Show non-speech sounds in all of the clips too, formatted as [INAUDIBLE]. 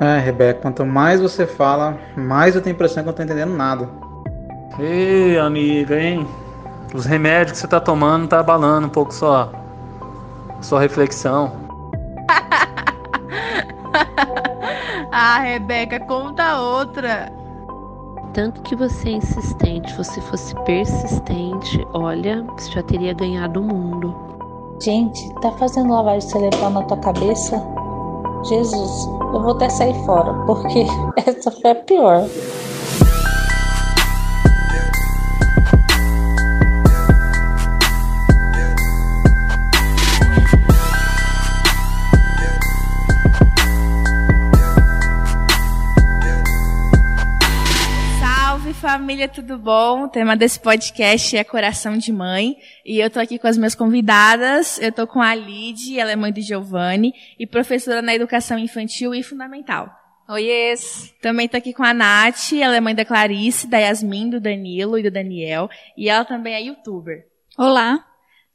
É, Rebeca, quanto mais você fala, mais eu tenho a impressão que eu não tô entendendo nada. Ei, amiga, hein? Os remédios que você tá tomando tá abalando um pouco sua, sua reflexão. [LAUGHS] ah, Rebeca, conta outra. Tanto que você é insistente, se você fosse persistente, olha, você já teria ganhado o mundo. Gente, tá fazendo lavagem cerebral na tua cabeça? Jesus, eu vou até sair fora, porque [LAUGHS] essa foi a pior. Família, tudo bom? O tema desse podcast é Coração de Mãe. E eu tô aqui com as minhas convidadas. Eu tô com a Lid, ela é mãe do Giovanni e professora na educação infantil e fundamental. Oiês! Também tô aqui com a Nath, ela é mãe da Clarice, da Yasmin, do Danilo e do Daniel. E ela também é youtuber. Olá!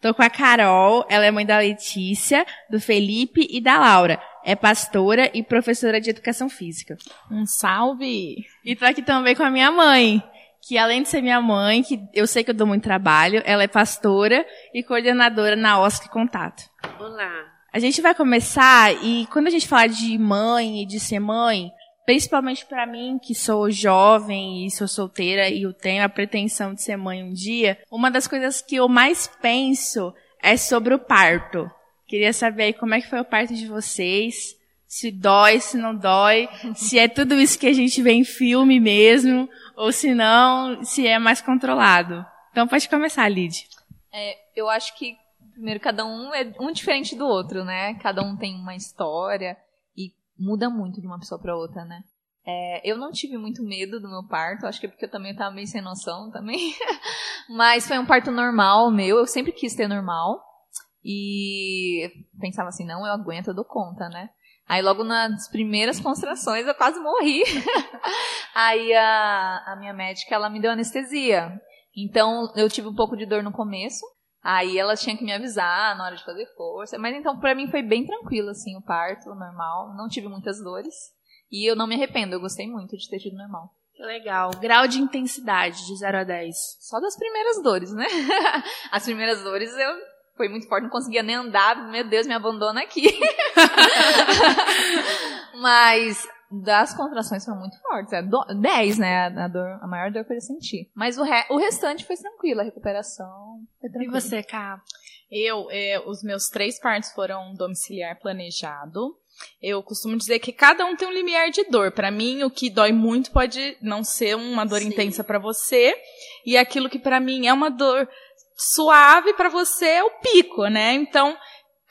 Tô com a Carol, ela é mãe da Letícia, do Felipe e da Laura é pastora e professora de educação física. Um salve! E tô aqui também com a minha mãe, que além de ser minha mãe, que eu sei que eu dou muito trabalho, ela é pastora e coordenadora na OSC Contato. Olá! A gente vai começar e quando a gente fala de mãe e de ser mãe, principalmente para mim, que sou jovem e sou solteira e eu tenho a pretensão de ser mãe um dia, uma das coisas que eu mais penso é sobre o parto. Queria saber aí como é que foi o parto de vocês. Se dói, se não dói, se é tudo isso que a gente vê em filme mesmo, ou se não, se é mais controlado. Então pode começar, Lid. É, eu acho que, primeiro, cada um é um diferente do outro, né? Cada um tem uma história e muda muito de uma pessoa para outra, né? É, eu não tive muito medo do meu parto, acho que é porque eu também estava meio sem noção também. [LAUGHS] Mas foi um parto normal meu, eu sempre quis ter normal. E pensava assim, não, eu aguento, eu dou conta, né? Aí logo nas primeiras concentrações eu quase morri. [LAUGHS] Aí a, a minha médica, ela me deu anestesia. Então eu tive um pouco de dor no começo. Aí ela tinha que me avisar na hora de fazer força. Mas então para mim foi bem tranquilo, assim, o parto, normal. Não tive muitas dores. E eu não me arrependo, eu gostei muito de ter tido normal. Que legal. Grau de intensidade de 0 a 10. Só das primeiras dores, né? [LAUGHS] As primeiras dores eu foi muito forte, não conseguia nem andar, meu Deus, me abandona aqui. [LAUGHS] Mas das contrações foram muito fortes. É 10, né? A, dor, a maior dor que eu senti. Mas o, re, o restante foi tranquilo, a recuperação foi tranquila. E você, Cá? Eu, é, os meus três partos foram domiciliar planejado. Eu costumo dizer que cada um tem um limiar de dor. Para mim, o que dói muito pode não ser uma dor Sim. intensa para você, e aquilo que para mim é uma dor suave para você é o pico, né? Então,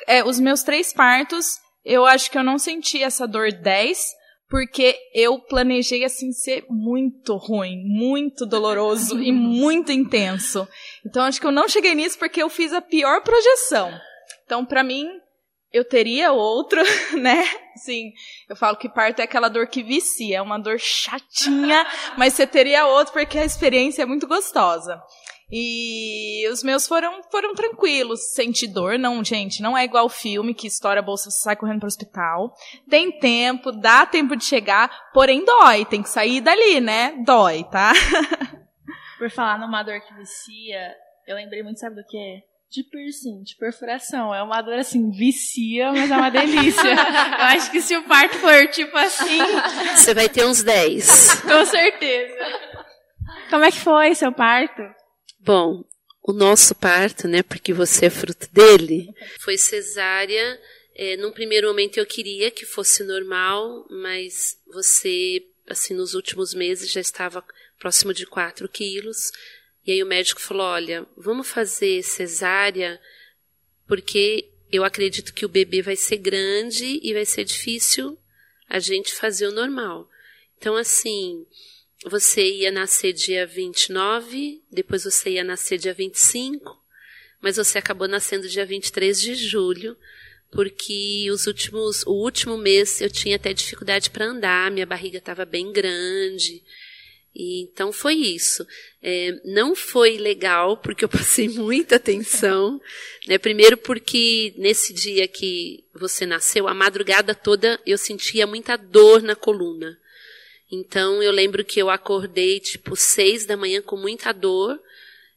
é, os meus três partos, eu acho que eu não senti essa dor 10, porque eu planejei assim ser muito ruim, muito doloroso e [LAUGHS] muito intenso. Então acho que eu não cheguei nisso porque eu fiz a pior projeção. Então para mim eu teria outro, [LAUGHS] né? Sim, eu falo que parto é aquela dor que vicia, é uma dor chatinha, [LAUGHS] mas você teria outro porque a experiência é muito gostosa. E os meus foram, foram tranquilos. Senti dor, não, gente, não é igual filme que estoura a bolsa, você sai correndo pro hospital. Tem tempo, dá tempo de chegar, porém dói, tem que sair dali, né? Dói, tá? [LAUGHS] Por falar numa dor que vicia, eu lembrei muito, sabe do que? De piercing, de perfuração. É uma dor assim, vicia, mas é uma delícia. [LAUGHS] eu acho que se o parto for tipo assim. Você vai ter uns 10. [LAUGHS] Com certeza. Como é que foi seu parto? Bom, o nosso parto, né, porque você é fruto dele, foi cesárea. É, num primeiro momento eu queria que fosse normal, mas você, assim, nos últimos meses já estava próximo de 4 quilos. E aí o médico falou: olha, vamos fazer cesárea, porque eu acredito que o bebê vai ser grande e vai ser difícil a gente fazer o normal. Então, assim, você ia nascer dia 29, depois você ia nascer dia 25, mas você acabou nascendo dia 23 de julho, porque os últimos, o último mês eu tinha até dificuldade para andar, minha barriga estava bem grande. E, então foi isso. É, não foi legal, porque eu passei [LAUGHS] muita tensão. Né? Primeiro, porque nesse dia que você nasceu, a madrugada toda eu sentia muita dor na coluna. Então eu lembro que eu acordei tipo seis da manhã com muita dor.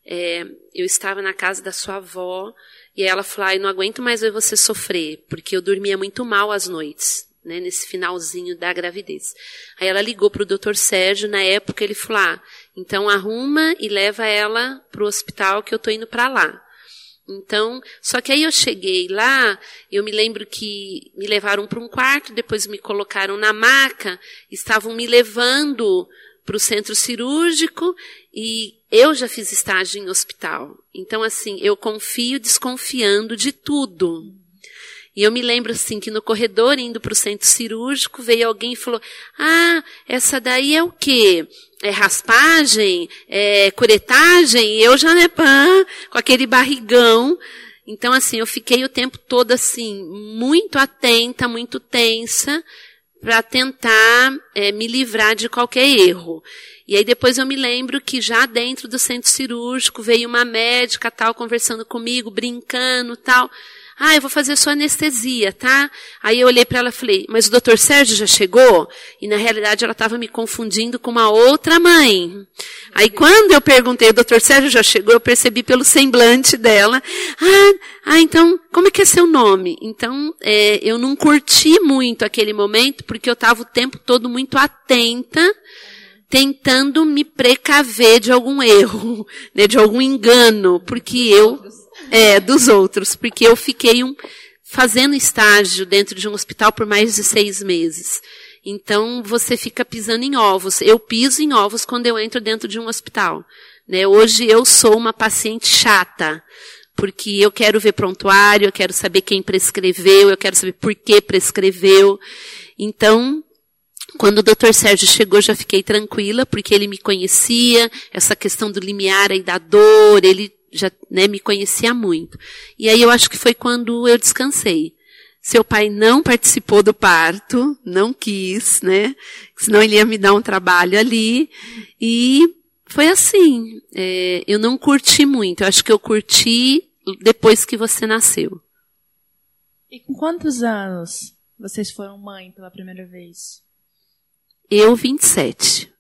É, eu estava na casa da sua avó e ela falou: eu não aguento mais ver você sofrer, porque eu dormia muito mal às noites né, nesse finalzinho da gravidez. Aí ela ligou para o doutor Sérgio, na época ele falou, ah, então arruma e leva ela para o hospital que eu estou indo para lá. Então, só que aí eu cheguei lá, eu me lembro que me levaram para um quarto, depois me colocaram na maca, estavam me levando para o centro cirúrgico e eu já fiz estágio em hospital. Então, assim, eu confio desconfiando de tudo. E eu me lembro assim que no corredor, indo para o centro cirúrgico, veio alguém e falou: Ah, essa daí é o quê? É raspagem? É curetagem? E eu já, né, pã, com aquele barrigão. Então, assim, eu fiquei o tempo todo, assim, muito atenta, muito tensa, para tentar é, me livrar de qualquer erro. E aí depois eu me lembro que já dentro do centro cirúrgico veio uma médica tal conversando comigo, brincando tal. Ah, eu vou fazer sua anestesia, tá? Aí eu olhei para ela e falei, mas o doutor Sérgio já chegou? E na realidade ela estava me confundindo com uma outra mãe. Aí quando eu perguntei, o doutor Sérgio já chegou, eu percebi pelo semblante dela. Ah, ah então, como é que é seu nome? Então, é, eu não curti muito aquele momento, porque eu estava o tempo todo muito atenta, tentando me precaver de algum erro, [LAUGHS] né, de algum engano, porque eu é, dos outros, porque eu fiquei um, fazendo estágio dentro de um hospital por mais de seis meses. Então você fica pisando em ovos. Eu piso em ovos quando eu entro dentro de um hospital. Né? Hoje eu sou uma paciente chata, porque eu quero ver prontuário, eu quero saber quem prescreveu, eu quero saber por que prescreveu. Então, quando o Dr. Sérgio chegou, já fiquei tranquila, porque ele me conhecia, essa questão do limiar aí da dor, ele já né, me conhecia muito. E aí eu acho que foi quando eu descansei. Seu pai não participou do parto, não quis, né? Senão ele ia me dar um trabalho ali. E foi assim. É, eu não curti muito. Eu acho que eu curti depois que você nasceu. E com quantos anos vocês foram mãe pela primeira vez? Eu, 27.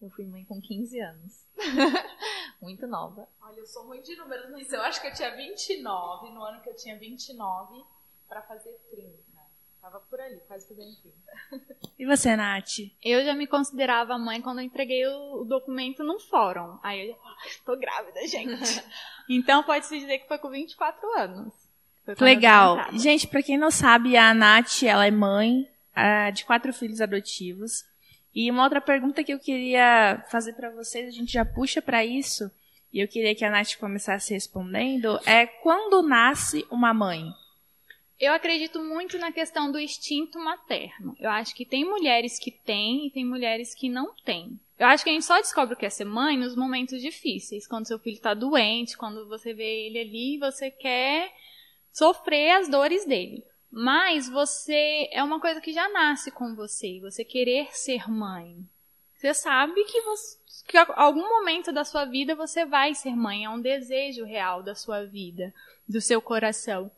Eu fui mãe com 15 anos. [LAUGHS] Muito nova. Olha, eu sou ruim de números, mas eu acho que eu tinha 29, no ano que eu tinha 29, para fazer 30. Tava por ali, quase fazendo 30. E você, Nath? Eu já me considerava mãe quando eu entreguei o, documento num fórum. Aí eu já, tô grávida, gente. [LAUGHS] então pode-se dizer que foi com 24 anos. Legal. Gente, para quem não sabe, a Nath, ela é mãe uh, de quatro filhos adotivos. E uma outra pergunta que eu queria fazer para vocês, a gente já puxa para isso, e eu queria que a Nath começasse respondendo, é quando nasce uma mãe? Eu acredito muito na questão do instinto materno. Eu acho que tem mulheres que têm e tem mulheres que não têm. Eu acho que a gente só descobre o que é ser mãe nos momentos difíceis, quando seu filho está doente, quando você vê ele ali e você quer sofrer as dores dele. Mas você é uma coisa que já nasce com você, você querer ser mãe. Você sabe que, você, que algum momento da sua vida você vai ser mãe, é um desejo real da sua vida, do seu coração.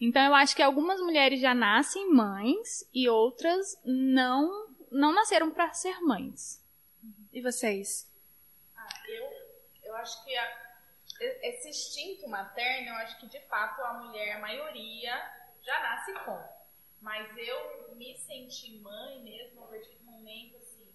Então eu acho que algumas mulheres já nascem mães e outras não não nasceram para ser mães. E vocês? Ah, eu, eu acho que a, esse instinto materno, eu acho que de fato a mulher, a maioria, já nasce com. Mas eu me senti mãe mesmo a partir do momento assim.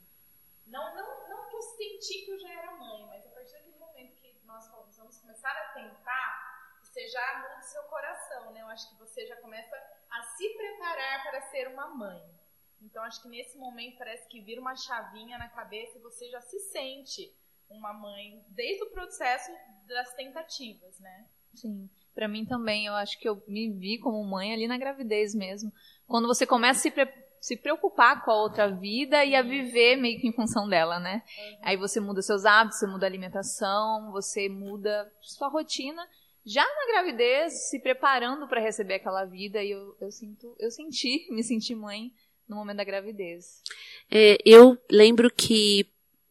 Não, não, não que eu senti que eu já era mãe, mas a partir daquele momento que nós falamos, vamos começar a tentar, você já muda seu coração, né? Eu acho que você já começa a se preparar para ser uma mãe. Então acho que nesse momento parece que vira uma chavinha na cabeça e você já se sente uma mãe desde o processo das tentativas, né? Sim. Para mim também, eu acho que eu me vi como mãe ali na gravidez mesmo. Quando você começa a se, pre se preocupar com a outra vida e a viver meio que em função dela, né? Uhum. Aí você muda seus hábitos, você muda a alimentação, você muda sua rotina. Já na gravidez, se preparando para receber aquela vida, e eu, eu sinto, eu senti, [LAUGHS] me senti mãe no momento da gravidez. É, eu lembro que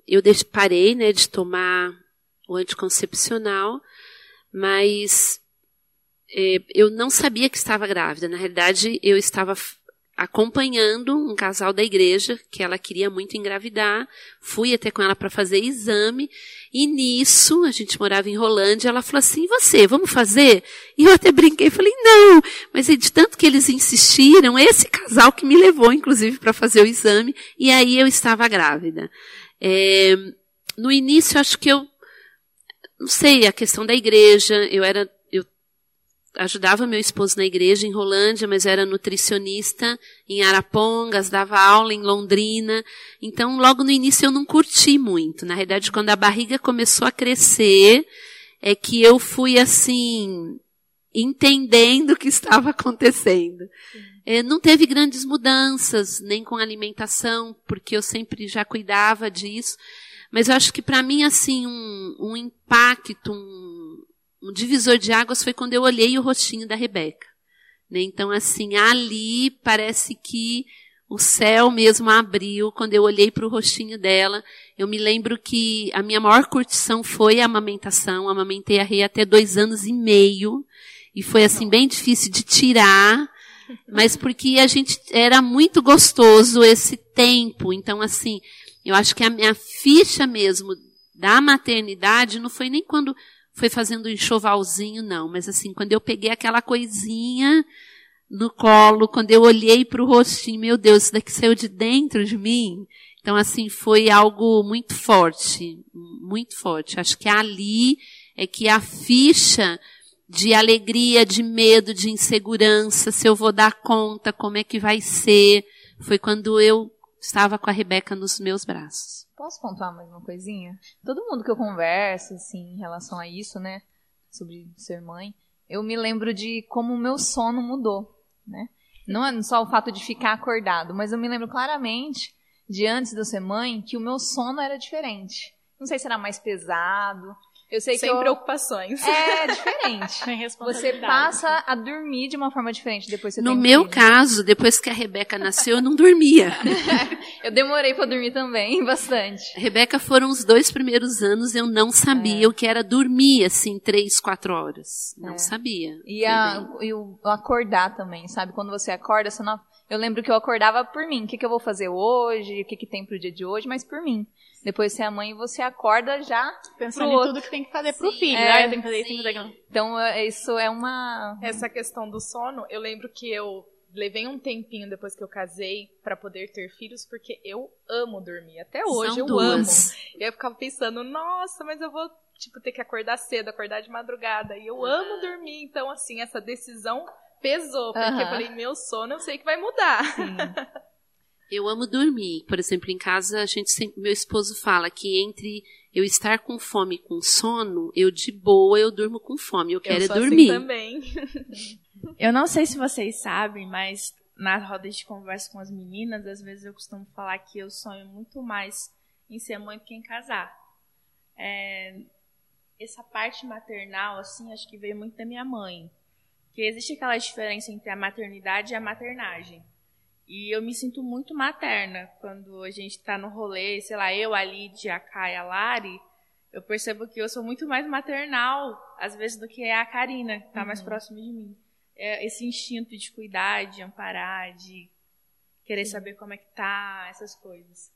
eu parei, né, de tomar o anticoncepcional, mas é, eu não sabia que estava grávida. Na realidade, eu estava acompanhando um casal da igreja que ela queria muito engravidar. Fui até com ela para fazer exame e nisso a gente morava em Rolândia. Ela falou assim: "Você, vamos fazer?" E eu até brinquei, falei: "Não". Mas de tanto que eles insistiram, esse casal que me levou, inclusive, para fazer o exame. E aí eu estava grávida. É, no início, acho que eu não sei a questão da igreja. Eu era ajudava meu esposo na igreja em Rolândia, mas era nutricionista em Arapongas, dava aula em Londrina. Então, logo no início eu não curti muito. Na realidade, quando a barriga começou a crescer, é que eu fui assim, entendendo o que estava acontecendo. É, não teve grandes mudanças, nem com alimentação, porque eu sempre já cuidava disso. Mas eu acho que para mim, assim, um, um impacto, um, um divisor de águas foi quando eu olhei o rostinho da Rebeca. Né? Então, assim, ali parece que o céu mesmo abriu quando eu olhei para o rostinho dela. Eu me lembro que a minha maior curtição foi a amamentação. Amamentei a Rei até dois anos e meio. E foi, assim, bem difícil de tirar. Mas porque a gente, era muito gostoso esse tempo. Então, assim, eu acho que a minha ficha mesmo da maternidade não foi nem quando foi fazendo um enxovalzinho, não. Mas assim, quando eu peguei aquela coisinha no colo, quando eu olhei para o rostinho, meu Deus, isso daqui saiu de dentro de mim. Então, assim, foi algo muito forte, muito forte. Acho que ali é que a ficha de alegria, de medo, de insegurança, se eu vou dar conta, como é que vai ser, foi quando eu estava com a Rebeca nos meus braços. Posso contar mais uma coisinha? Todo mundo que eu converso, assim, em relação a isso, né? Sobre ser mãe, eu me lembro de como o meu sono mudou, né? Não é só o fato de ficar acordado, mas eu me lembro claramente de antes de eu ser mãe que o meu sono era diferente. Não sei se era mais pesado, eu sei Sem que eu... preocupações. É diferente. [LAUGHS] Sem Você passa a dormir de uma forma diferente depois que você No tem meu filho. caso, depois que a Rebeca nasceu, eu não dormia. [LAUGHS] eu demorei para dormir também, [LAUGHS] bastante. Rebeca foram os dois primeiros anos, eu não sabia É. o que era dormir, assim, três, quatro horas. Não É. sabia. E, a, e o, acordar também, sabe? Quando você acorda, você não... eu lembro que eu acordava por mim. O que, que eu vou fazer hoje? O que, que tem pro dia de hoje? Mas por mim. Depois você é mãe, você acorda já Pensando pro em outro. tudo que tem que fazer pro Sim, filho. é, né? Eu tenho que fazer isso, tem que fazer aquilo. Então, é, isso é uma... Essa questão do sono, eu lembro que eu levei um tempinho depois que eu casei pra poder ter filhos, porque eu amo dormir. Até hoje São eu duas. amo. E eu ficava pensando, nossa, mas eu vou, tipo, ter que acordar cedo, acordar de madrugada. E eu amo dormir. Então, assim, essa decisão pesou. Porque Aham. eu falei, meu sono eu sei que vai mudar. [LAUGHS] Eu amo dormir. Por exemplo, em casa, a gente sempre, meu esposo fala que entre eu estar com fome e com sono, eu de boa, eu durmo com fome. Eu quero eu é assim dormir. também. [LAUGHS] Eu não sei se vocês sabem, mas na roda de conversa com as meninas, às vezes eu costumo falar que eu sonho muito mais em ser mãe do que em casar. É, essa parte maternal, assim, acho que veio muito da minha mãe. Que existe aquela diferença entre a maternidade e a maternagem. E eu me sinto muito materna quando a gente tá no rolê, sei lá, eu, a Lídia, a Kai, a Lari, eu percebo que eu sou muito mais maternal, às vezes, do que a Karina, que tá mais próxima de mim. É esse instinto de cuidar, de amparar, de querer saber como é que tá, essas coisas.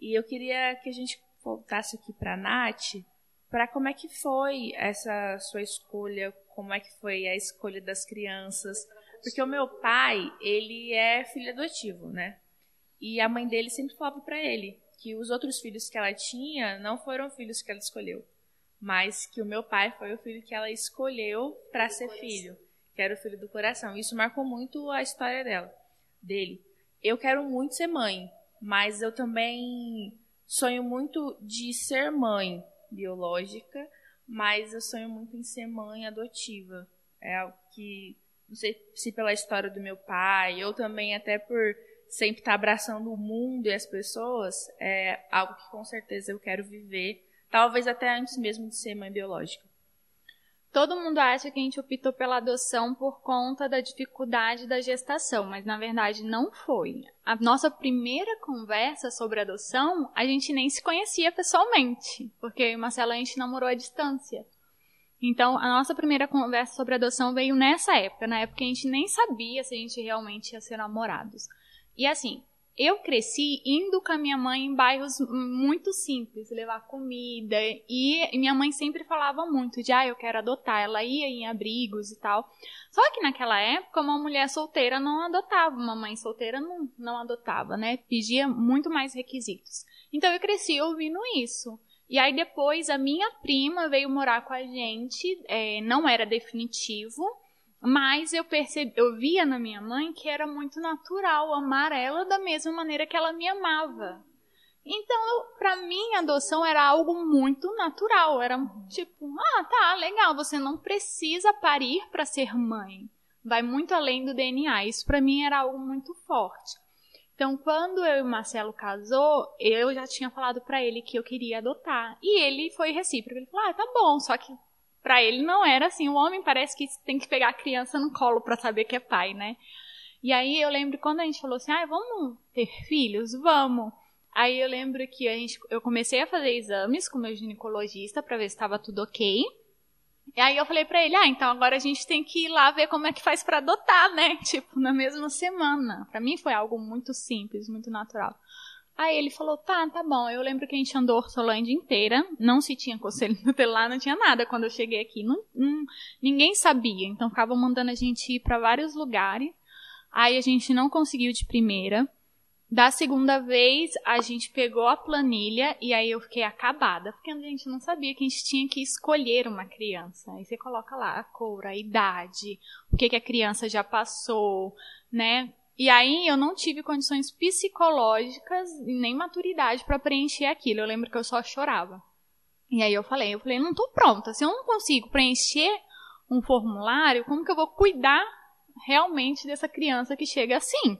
E eu queria que a gente voltasse aqui pra Nath, para como é que foi essa sua escolha, como é que foi a escolha das crianças, porque o meu pai, ele é filho adotivo, né? E a mãe dele sempre falava pra ele que os outros filhos que ela tinha não foram filhos que ela escolheu, mas que o meu pai foi o filho que ela escolheu para ser filho, que era o filho do coração. Isso marcou muito a história dela, dele. Eu quero muito ser mãe, mas eu também sonho muito de ser mãe biológica, mas eu sonho muito em ser mãe adotiva. É algo que não sei se pela história do meu pai, ou também até por sempre estar abraçando o mundo e as pessoas, é algo que com certeza eu quero viver, talvez até antes mesmo de ser mãe biológica. Todo mundo acha que a gente optou pela adoção por conta da dificuldade da gestação, mas na verdade não foi. A nossa primeira conversa sobre adoção, a gente nem se conhecia pessoalmente, porque eu e Marcelo a gente namorou à distância. Então, a nossa primeira conversa sobre adoção veio nessa época, na época a gente nem sabia se a gente realmente ia ser namorados. E assim, eu cresci indo com a minha mãe em bairros muito simples, levar comida. E minha mãe sempre falava muito de, ah, eu quero adotar. Ela ia em abrigos e tal. Só que naquela época, uma mulher solteira não adotava, uma mãe solteira não, não adotava, né? Pedia muito mais requisitos. Então eu cresci ouvindo isso. E aí depois a minha prima veio morar com a gente, é, não era definitivo, mas eu percebi, eu via na minha mãe que era muito natural amar ela da mesma maneira que ela me amava. Então, para mim, a adoção era algo muito natural. Era tipo, ah, tá, legal, você não precisa parir para ser mãe. Vai muito além do DNA. Isso para mim era algo muito forte. Então, quando eu e o Marcelo casou, eu já tinha falado para ele que eu queria adotar. E ele foi recíproco. Ele falou: "Ah, tá bom, só que para ele não era assim. O homem parece que tem que pegar a criança no colo para saber que é pai, né? E aí eu lembro quando a gente falou assim: "Ah, vamos ter filhos? Vamos". Aí eu lembro que a gente, eu comecei a fazer exames com meu ginecologista para ver se estava tudo ok. E aí eu falei para ele: "Ah, então agora a gente tem que ir lá ver como é que faz para adotar, né? [LAUGHS] Tipo, na mesma semana". Para mim foi algo muito simples, muito natural. Aí ele falou, tá, tá bom. Eu lembro que a gente andou Hortolândia inteira, não se tinha conselho tutelar, não tinha nada quando eu cheguei aqui. Não, não, ninguém sabia, então ficavam mandando a gente ir para vários lugares. Aí a gente não conseguiu de primeira. Da segunda vez, a gente pegou a planilha e aí eu fiquei acabada, porque a gente não sabia que a gente tinha que escolher uma criança. Aí você coloca lá a cor, a idade, o que, que a criança já passou, né? E aí eu não tive condições psicológicas nem maturidade para preencher aquilo. Eu lembro que eu só chorava. E aí eu falei, eu falei, não tô pronta. Se eu não consigo preencher um formulário, como que eu vou cuidar realmente dessa criança que chega assim?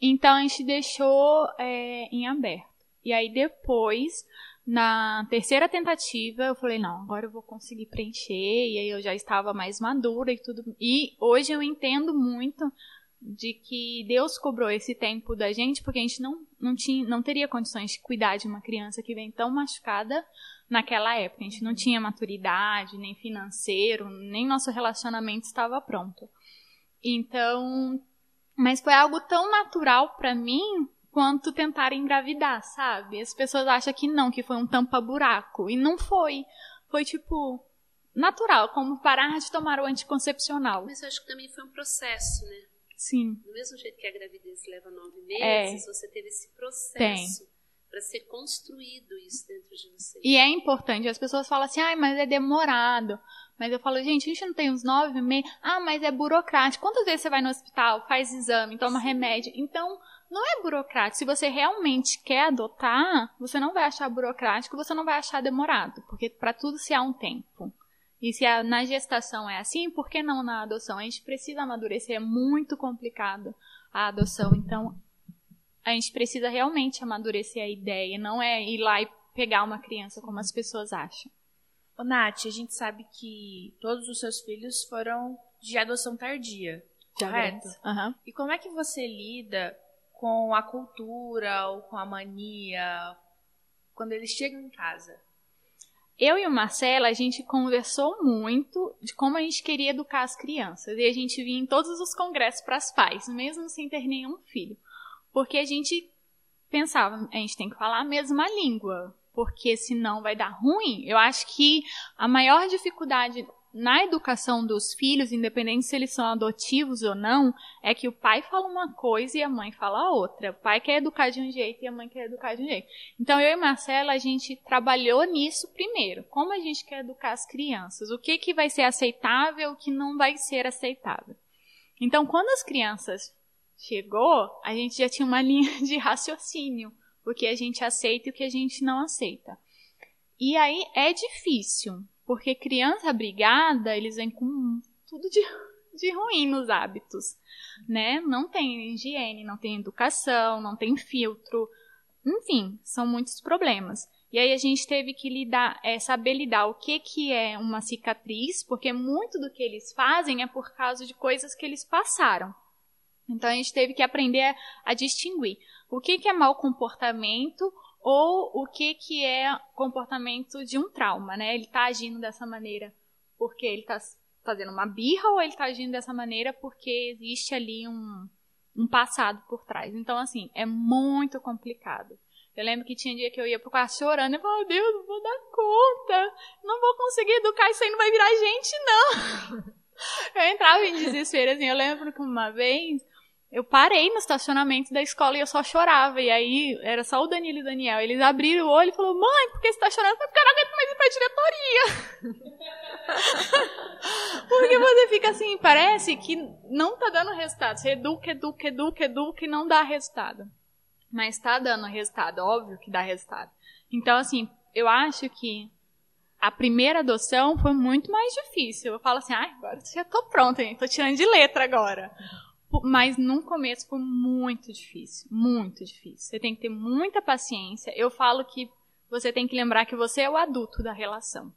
Então a gente deixou é, em aberto. E aí depois, na terceira tentativa, eu falei, não, agora eu vou conseguir preencher. E aí eu já estava mais madura e tudo. E hoje eu entendo muito de que Deus cobrou esse tempo da gente porque a gente não, não, tinha, não teria condições de cuidar de uma criança que vem tão machucada naquela época. A gente não tinha maturidade, nem financeiro, nem nosso relacionamento estava pronto. Então, mas foi algo tão natural para mim quanto tentar engravidar, sabe? As pessoas acham que não, que foi um tampa-buraco. E não foi. Foi tipo natural, como parar de tomar o anticoncepcional. Mas eu acho que também foi um processo, né? Sim. Do mesmo jeito que a gravidez leva nove meses, é. você teve esse processo para ser construído isso dentro de você. E é importante. As pessoas falam assim, ah, mas é demorado. Mas eu falo, gente, a gente não tem uns nove meses. Ah, mas é burocrático. Quantas vezes você vai no hospital, faz exame, toma Sim. remédio? Então, não é burocrático. Se você realmente quer adotar, você não vai achar burocrático, você não vai achar demorado, porque para tudo se há um tempo. E se a, na gestação é assim, por que não na adoção? A gente precisa amadurecer, é muito complicado a adoção. Então, a gente precisa realmente amadurecer a ideia, não é ir lá e pegar uma criança como as pessoas acham. Ô, Nath, a gente sabe que todos os seus filhos foram de adoção tardia, correto? Uhum. E como é que você lida com a cultura ou com a mania quando eles chegam em casa? Eu e o Marcelo, a gente conversou muito de como a gente queria educar as crianças. E a gente vinha em todos os congressos para as pais, mesmo sem ter nenhum filho. Porque a gente pensava, a gente tem que falar a mesma língua, porque senão vai dar ruim. Eu acho que a maior dificuldade na educação dos filhos, independente se eles são adotivos ou não, é que o pai fala uma coisa e a mãe fala outra. O pai quer educar de um jeito e a mãe quer educar de um jeito. Então eu e Marcela a gente trabalhou nisso primeiro. Como a gente quer educar as crianças? O que que vai ser aceitável, o que não vai ser aceitável? Então quando as crianças chegou, a gente já tinha uma [LAUGHS] linha de raciocínio, o que a gente aceita e o que a gente não aceita. E aí é difícil, porque criança brigada, eles vêm com tudo de, [LAUGHS] de ruim nos hábitos, né? Não tem higiene, não tem educação, não tem filtro. Enfim, são muitos problemas. E aí a gente teve que lidar, é, saber lidar o que, que é uma cicatriz, porque muito do que eles fazem é por causa de coisas que eles passaram. Então a gente teve que aprender a, a distinguir o que, que é mau comportamento ou o que, que é comportamento de um trauma, né? Ele está agindo dessa maneira porque ele está fazendo uma birra ou ele está agindo dessa maneira porque existe ali um, um passado por trás. Então, assim, é muito complicado. Eu lembro que tinha dia que eu ia pro quarto chorando e falava, Deus, não vou dar conta, não vou conseguir educar, isso aí não vai virar gente, não. [LAUGHS] eu entrava em desespero, assim, eu lembro que uma vez eu parei no estacionamento da escola e eu só chorava. E aí era só o Danilo e o Daniel. Eles abriram o olho e falaram: Mãe, por que você tá chorando? Porque eu não aguento mais ir pra diretoria. [LAUGHS] Porque você fica assim, parece que não tá dando resultado. Você educa, educa, educa, educa e não dá resultado. Mas tá dando resultado, óbvio que dá resultado. Então, assim, eu acho que a primeira adoção foi muito mais difícil. Eu falo assim, ah, agora já tô pronta, hein? Tirando de letra agora. Mas no começo foi muito difícil, muito difícil. Você tem que ter muita paciência. Eu falo que você tem que lembrar que você é o adulto da relação.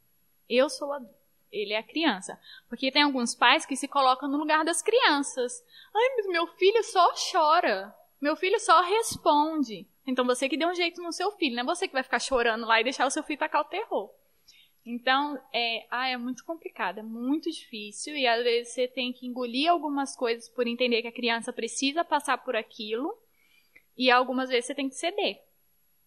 Eu sou o adulto, ele é a criança. Porque tem alguns pais que se colocam no lugar das crianças. Ai, mas meu filho só chora. Meu filho só responde. Então você que deu um jeito no seu filho, não é você que vai ficar chorando lá e deixar o seu filho tacar o terror. Então, é, ah, é muito complicado, é muito difícil e às vezes você tem que engolir algumas coisas por entender que a criança precisa passar por aquilo e algumas vezes você tem que ceder.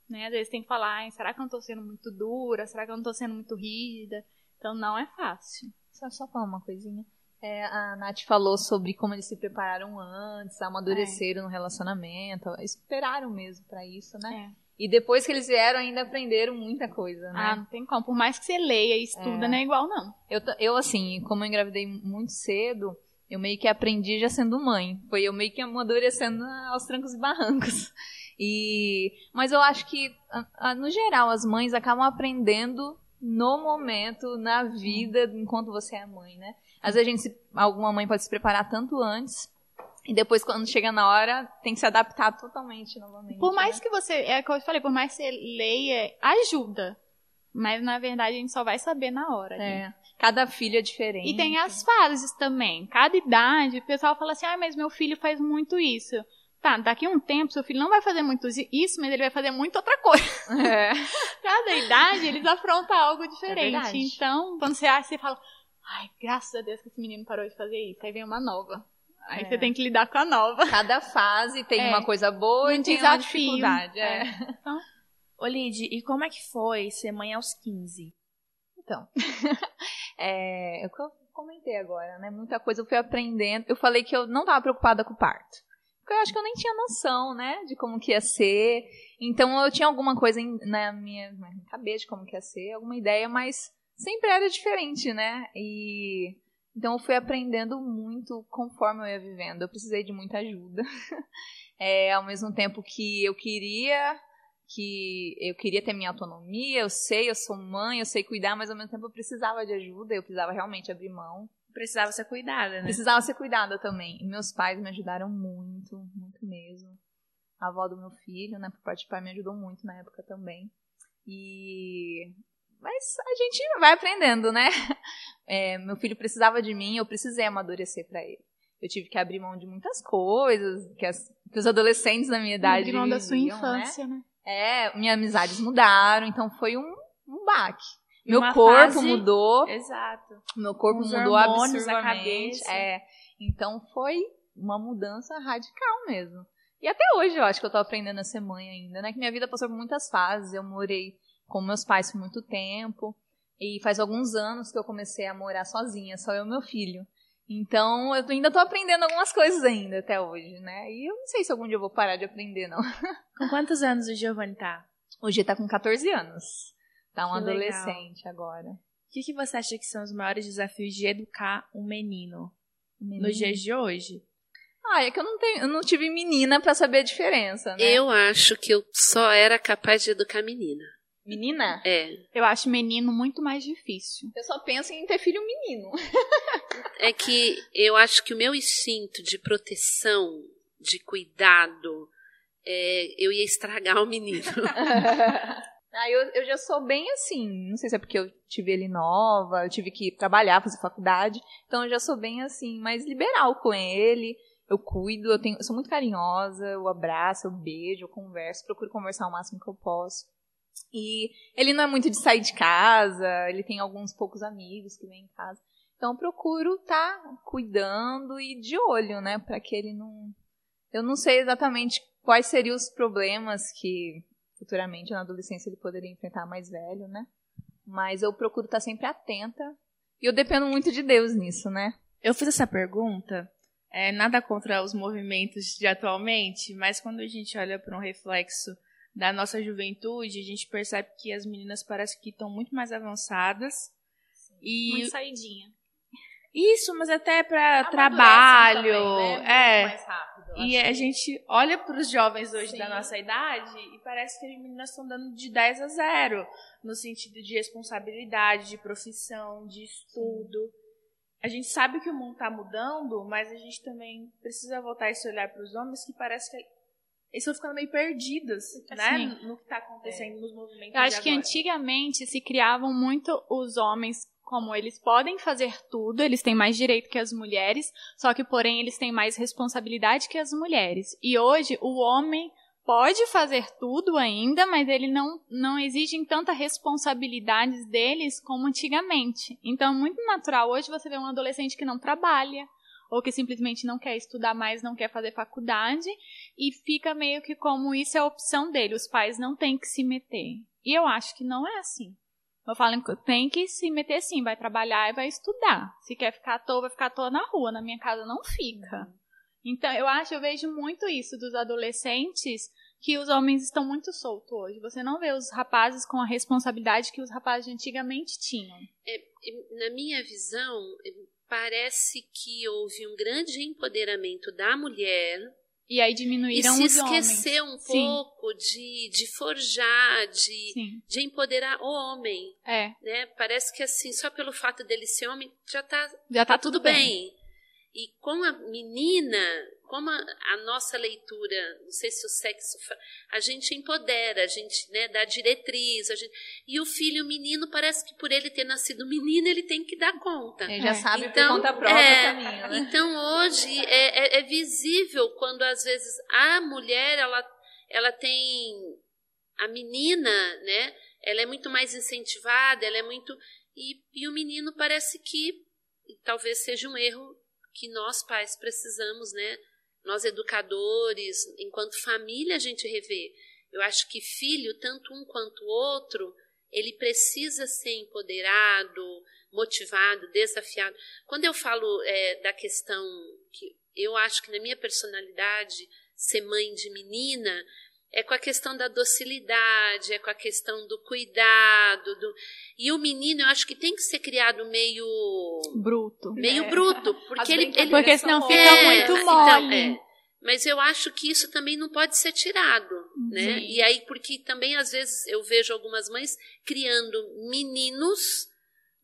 Né? Às vezes tem que falar, será que eu não estou sendo muito dura? Será que eu não estou sendo muito rígida? Então não é fácil. Só, só falar uma coisinha. É, a Nath falou sobre como eles se prepararam antes, amadureceram é. no relacionamento, esperaram mesmo para isso, né? É. E depois que eles vieram, ainda aprenderam muita coisa, né? Ah, não tem como. Por mais que você leia e estuda, é. não é igual, não. Eu, eu, assim, como eu engravidei muito cedo, eu meio que aprendi já sendo mãe. Foi eu meio que amadurecendo aos trancos e barrancos. E, mas eu acho que, no geral, as mães acabam aprendendo no momento, na vida, enquanto você é mãe, né? Às vezes a gente, alguma mãe pode se preparar tanto antes e depois, quando chega na hora, tem que se adaptar totalmente novamente. Por mais né? que você, é o que eu falei, por mais que você leia, ajuda. Mas na verdade a gente só vai saber na hora. É. Né? Cada filho é diferente. E tem as fases também. Cada idade, o pessoal fala assim: ah, mas meu filho faz muito isso. Tá, daqui a um tempo seu filho não vai fazer muito isso, mas ele vai fazer muito outra coisa. É. [LAUGHS] Cada idade eles afrontam algo diferente. É então, quando você acha, você fala: ai, graças a Deus que esse menino parou de fazer isso. Aí vem uma nova. Aí é. você tem que lidar com a nova. Cada fase tem é. uma coisa boa um e tem desafio. uma dificuldade. É. é. Então, Ô Lid, e como é que foi ser mãe aos 15? Então, [LAUGHS] é, eu comentei agora, né? Muita coisa eu fui aprendendo. Eu falei que eu não estava preocupada com o parto. Porque eu acho que eu nem tinha noção, né? De como que ia ser. Então eu tinha alguma coisa na minha, na minha cabeça de como que ia ser, alguma ideia, mas sempre era diferente, né? E então eu fui aprendendo muito conforme eu ia vivendo. Eu precisei de muita ajuda. [LAUGHS] É, ao mesmo tempo que eu queria que eu queria ter minha autonomia, eu sei, eu sou mãe, eu sei cuidar, mas ao mesmo tempo eu precisava de ajuda, eu precisava realmente abrir mão. Precisava ser cuidada, né? Precisava ser cuidada também. E meus pais me ajudaram muito, muito mesmo. A avó do meu filho, né, por parte de pai, me ajudou muito na época também. E mas a gente vai aprendendo, né? [LAUGHS] É, meu filho precisava de mim, eu precisei amadurecer para ele. Eu tive que abrir mão de muitas coisas que, as, que os adolescentes da minha idade abrir mão da sua né? infância, né? né? É, minhas amizades mudaram, então foi um, um baque. Meu corpo fase... mudou. Exato. Meu corpo Os mudou absurdamente. É. Então foi uma mudança radical mesmo. E até hoje eu acho que eu tô aprendendo a ser mãe ainda, né? Que minha vida passou por muitas fases. Eu morei com meus pais por muito tempo. E faz alguns anos que eu comecei a morar sozinha, só eu e meu filho. Então, eu ainda tô aprendendo algumas coisas ainda até hoje, né? E eu não sei se algum dia eu vou parar de aprender, não. [LAUGHS] Com quantos anos o Giovanni tá? Hoje tá com 14 anos. Tá um que adolescente legal. agora. O que, que você acha que são os maiores desafios de educar um menino, menino? nos dias de hoje? Ah, é que eu não, tenho, eu não tive menina para saber a diferença, né? Eu acho que eu só era capaz de educar menina. Menina? É. Eu acho menino muito mais difícil. Eu só penso em ter filho menino. é que eu acho que o meu instinto de proteção, de cuidado, é, eu ia estragar o menino. [LAUGHS] Ah, eu, eu já sou bem assim. Não sei se é porque eu tive ele nova, eu tive que trabalhar, fazer faculdade. Então eu já sou bem assim, mais liberal com ele. Eu cuido, eu, tenho, eu sou muito carinhosa, eu abraço, eu beijo, eu converso, procuro conversar o máximo que eu posso. E ele não é muito de sair de casa, ele tem alguns poucos amigos que vêm em casa. Então procuro estar tá cuidando e de olho, né, para que ele não Eu não sei exatamente quais seriam os problemas que futuramente na adolescência ele poderia enfrentar mais velho, né? Mas eu procuro estar sempre atenta. E eu dependo muito de Deus nisso, né? Eu fiz essa pergunta, é, nada contra os movimentos de atualmente, mas quando a gente olha para um reflexo da nossa juventude, a gente percebe que as meninas parecem que estão muito mais avançadas. Sim, e muito saidinha. Isso, mas até para trabalho, também, né? é. Mais rápido. E a gente olha para os jovens hoje Sim. da nossa idade e parece que as meninas estão dando de 10 a 0 no sentido de responsabilidade, de profissão, de estudo. Sim. A gente sabe que o mundo está mudando, mas a gente também precisa voltar esse olhar para os homens que parece que eles estão ficando meio perdidos, né? No que está acontecendo é. nos movimentos. Eu acho que antigamente se criavam muito os homens como eles podem fazer tudo, eles têm mais direito que as mulheres, só que, porém, eles têm mais responsabilidade que as mulheres. E hoje, o homem pode fazer tudo ainda, mas ele não, não exige tanta responsabilidades deles como antigamente. Então, é muito natural hoje você ver um adolescente que não trabalha, ou que simplesmente não quer estudar mais, não quer fazer faculdade, e fica meio que como isso é a opção dele, os pais não têm que se meter. E eu acho que não é assim. Eu falo que tem que se meter sim, vai trabalhar e vai estudar. Se quer ficar à toa, vai ficar à toa na rua. Na minha casa não fica. Então, eu acho, eu vejo muito isso dos adolescentes, que os homens estão muito soltos hoje. Você não vê os rapazes com a responsabilidade que os rapazes antigamente tinham. É, na minha visão, parece que houve um grande empoderamento da mulher e aí diminuíram e se esquecer um Sim. pouco de, de forjar, de, de empoderar o homem. É. Né? Parece que assim, só pelo fato dele ser homem, já tá, já tá, tá tudo, tudo bem. bem. E com a menina, como a, a, nossa leitura, não sei se o sexo, a gente empodera, a gente né, dá diretriz, a gente, e o filho o menino parece que por ele ter nascido menino ele tem que dar conta. Ele já é. sabe então, por conta própria é, caminho, né? Então hoje é, é, é, visível quando às vezes a mulher ela, ela tem a menina, né? Ela é muito mais incentivada, ela é muito e, e o menino parece que talvez seja um erro que nós pais precisamos, né? Nós educadores, enquanto família, a gente rever. Eu acho que filho, tanto um quanto o outro, ele precisa ser empoderado, motivado, desafiado. Quando eu falo é, da questão que eu acho que na minha personalidade ser mãe de menina é com a questão da docilidade, é com a questão do cuidado, do... e o menino eu acho que tem que ser criado meio bruto, meio é. bruto, porque ele, ele, porque senão fica é, muito então, mole. Então, é. Mas eu acho que isso também não pode ser tirado, né? E aí porque também às vezes eu vejo algumas mães criando meninos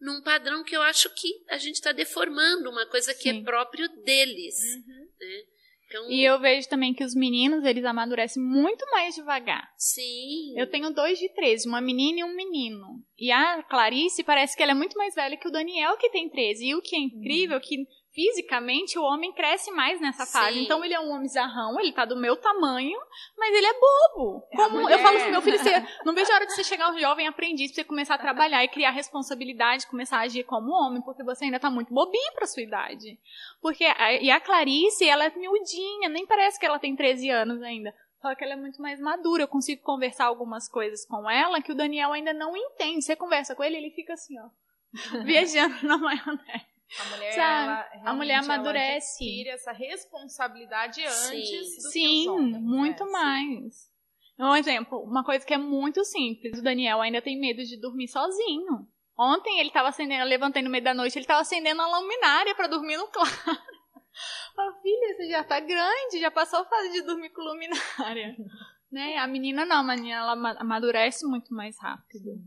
num padrão que eu acho que a gente está deformando uma coisa que é Sim. é próprio deles, uhum. né? Então... E eu vejo também que os meninos, eles amadurecem muito mais devagar. Sim. Eu tenho dois de 13, uma menina e um menino. E a Clarice parece que ela é muito mais velha que o Daniel, que tem 13. E o que é incrível é que fisicamente o homem cresce mais nessa fase. Sim. Então ele é um homem zarrão, ele tá do meu tamanho, mas ele é bobo. É Como eu falo pro meu filho, você não vejo a hora de você chegar um jovem aprendiz pra você começar a trabalhar e criar responsabilidade, começar a agir como homem, porque você ainda tá muito bobinho pra sua idade. Porque a, e a Clarice, ela é miudinha, nem parece que ela tem 13 anos ainda. Só que ela é muito mais madura. Eu consigo conversar algumas coisas com ela que o Daniel ainda não entende. Você conversa com ele, ele fica assim, ó, [LAUGHS] viajando na maionese. A mulher, ela, a mulher amadurece. Ela essa responsabilidade antes sim. do Sim, que homens, muito né? mais. Um exemplo, uma coisa que é muito simples. O Daniel ainda tem medo de dormir sozinho. Ontem ele estava acendendo, eu levantei no meio da noite, ele estava acendendo a luminária para dormir no claro. [LAUGHS] Falei, filha, você já tá grande, já passou a fase de dormir com luminária. [LAUGHS] né? A menina não, a menina ela amadurece muito mais rápido.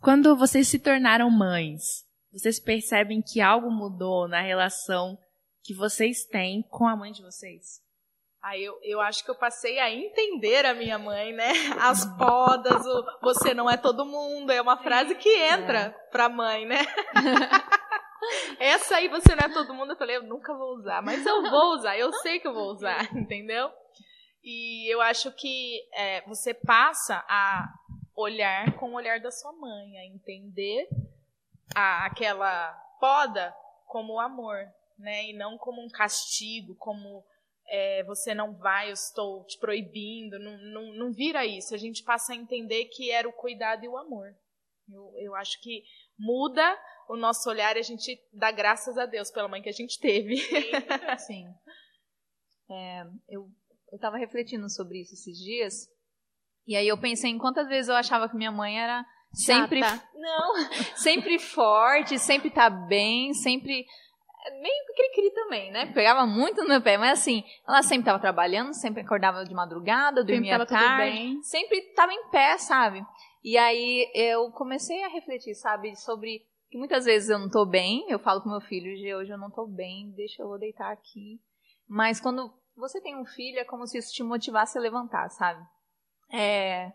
Quando vocês se tornaram mães, vocês percebem que algo mudou na relação que vocês têm com a mãe de vocês? Aí eu, eu acho que eu passei a entender a minha mãe, né? [LAUGHS] As podas, o você não é todo mundo, é uma frase que entra é. pra mãe, né? [LAUGHS] Essa aí você não é todo mundo, eu falei, eu nunca vou usar, mas eu vou usar, eu sei que eu vou usar, [LAUGHS] entendeu? E eu acho que é, você passa a olhar com o olhar da sua mãe, a entender a, aquela poda como amor, né? E não como um castigo, como é, você não vai, eu estou te proibindo. Não, não, não vira isso. A gente passa a entender que era o cuidado e o amor. Eu, eu acho que muda o nosso olhar e a gente dá graças a Deus pela mãe que a gente teve. Sim. [LAUGHS] É, eu estava refletindo sobre isso esses dias. E aí eu pensei em quantas vezes eu achava que minha mãe era sempre Chata. não, [LAUGHS] sempre forte, sempre tá bem, sempre meio que cri-cri também, né? Pegava muito no meu pé, mas assim, ela sempre estava trabalhando, sempre acordava de madrugada, dormia sempre tarde, sempre estava em pé, sabe? E aí eu comecei a refletir, sabe, sobre que muitas vezes eu não tô bem, eu falo pro meu filho, de hoje eu não tô bem, deixa eu vou deitar aqui. Mas quando você tem um filho, é como se isso te motivasse a levantar, sabe? É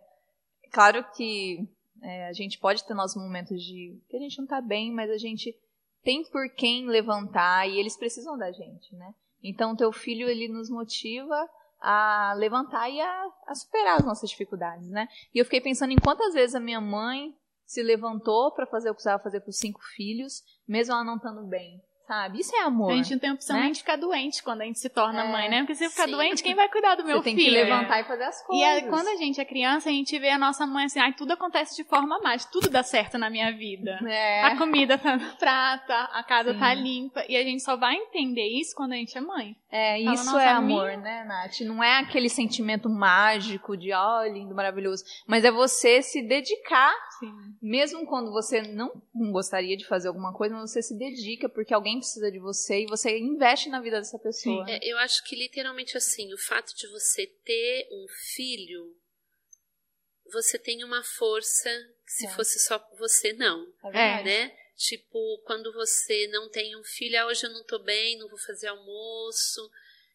claro que é, a gente pode ter nossos momentos de que a gente não tá bem, mas a gente tem por quem levantar e eles precisam da gente, né? Então, teu filho, ele nos motiva a levantar e a, a superar as nossas dificuldades, né? E eu fiquei pensando em quantas vezes a minha mãe se levantou para fazer o que precisava fazer com os cinco filhos, mesmo ela não estando bem sabe? Isso é amor. A gente não tem opção né? nem de ficar doente quando a gente se torna É, mãe, né? Porque se eu ficar sim. doente, quem vai cuidar do meu Você tem filho? que levantar e fazer as E coisas. aí, quando a gente é criança, a gente vê a nossa mãe assim, ai, tudo acontece de forma mágica, tudo dá certo na minha vida. É. A comida tá [LAUGHS] no prato, a casa Sim. tá limpa. E a gente só vai entender isso quando a gente é mãe. É, Fala, isso "Nossa, é amor, minha- né, Nath? Não é aquele sentimento mágico de, ó, lindo, maravilhoso. Mas é você se dedicar, Sim. mesmo quando você não não gostaria de fazer alguma coisa, mas você se dedica porque alguém precisa de você e você investe na vida dessa pessoa. É, eu acho que literalmente assim, o fato de você ter um filho, você tem uma força que se É. fosse só você, não. É. Né? Tipo, quando você não tem um filho, ah, hoje eu não tô bem, não vou fazer almoço.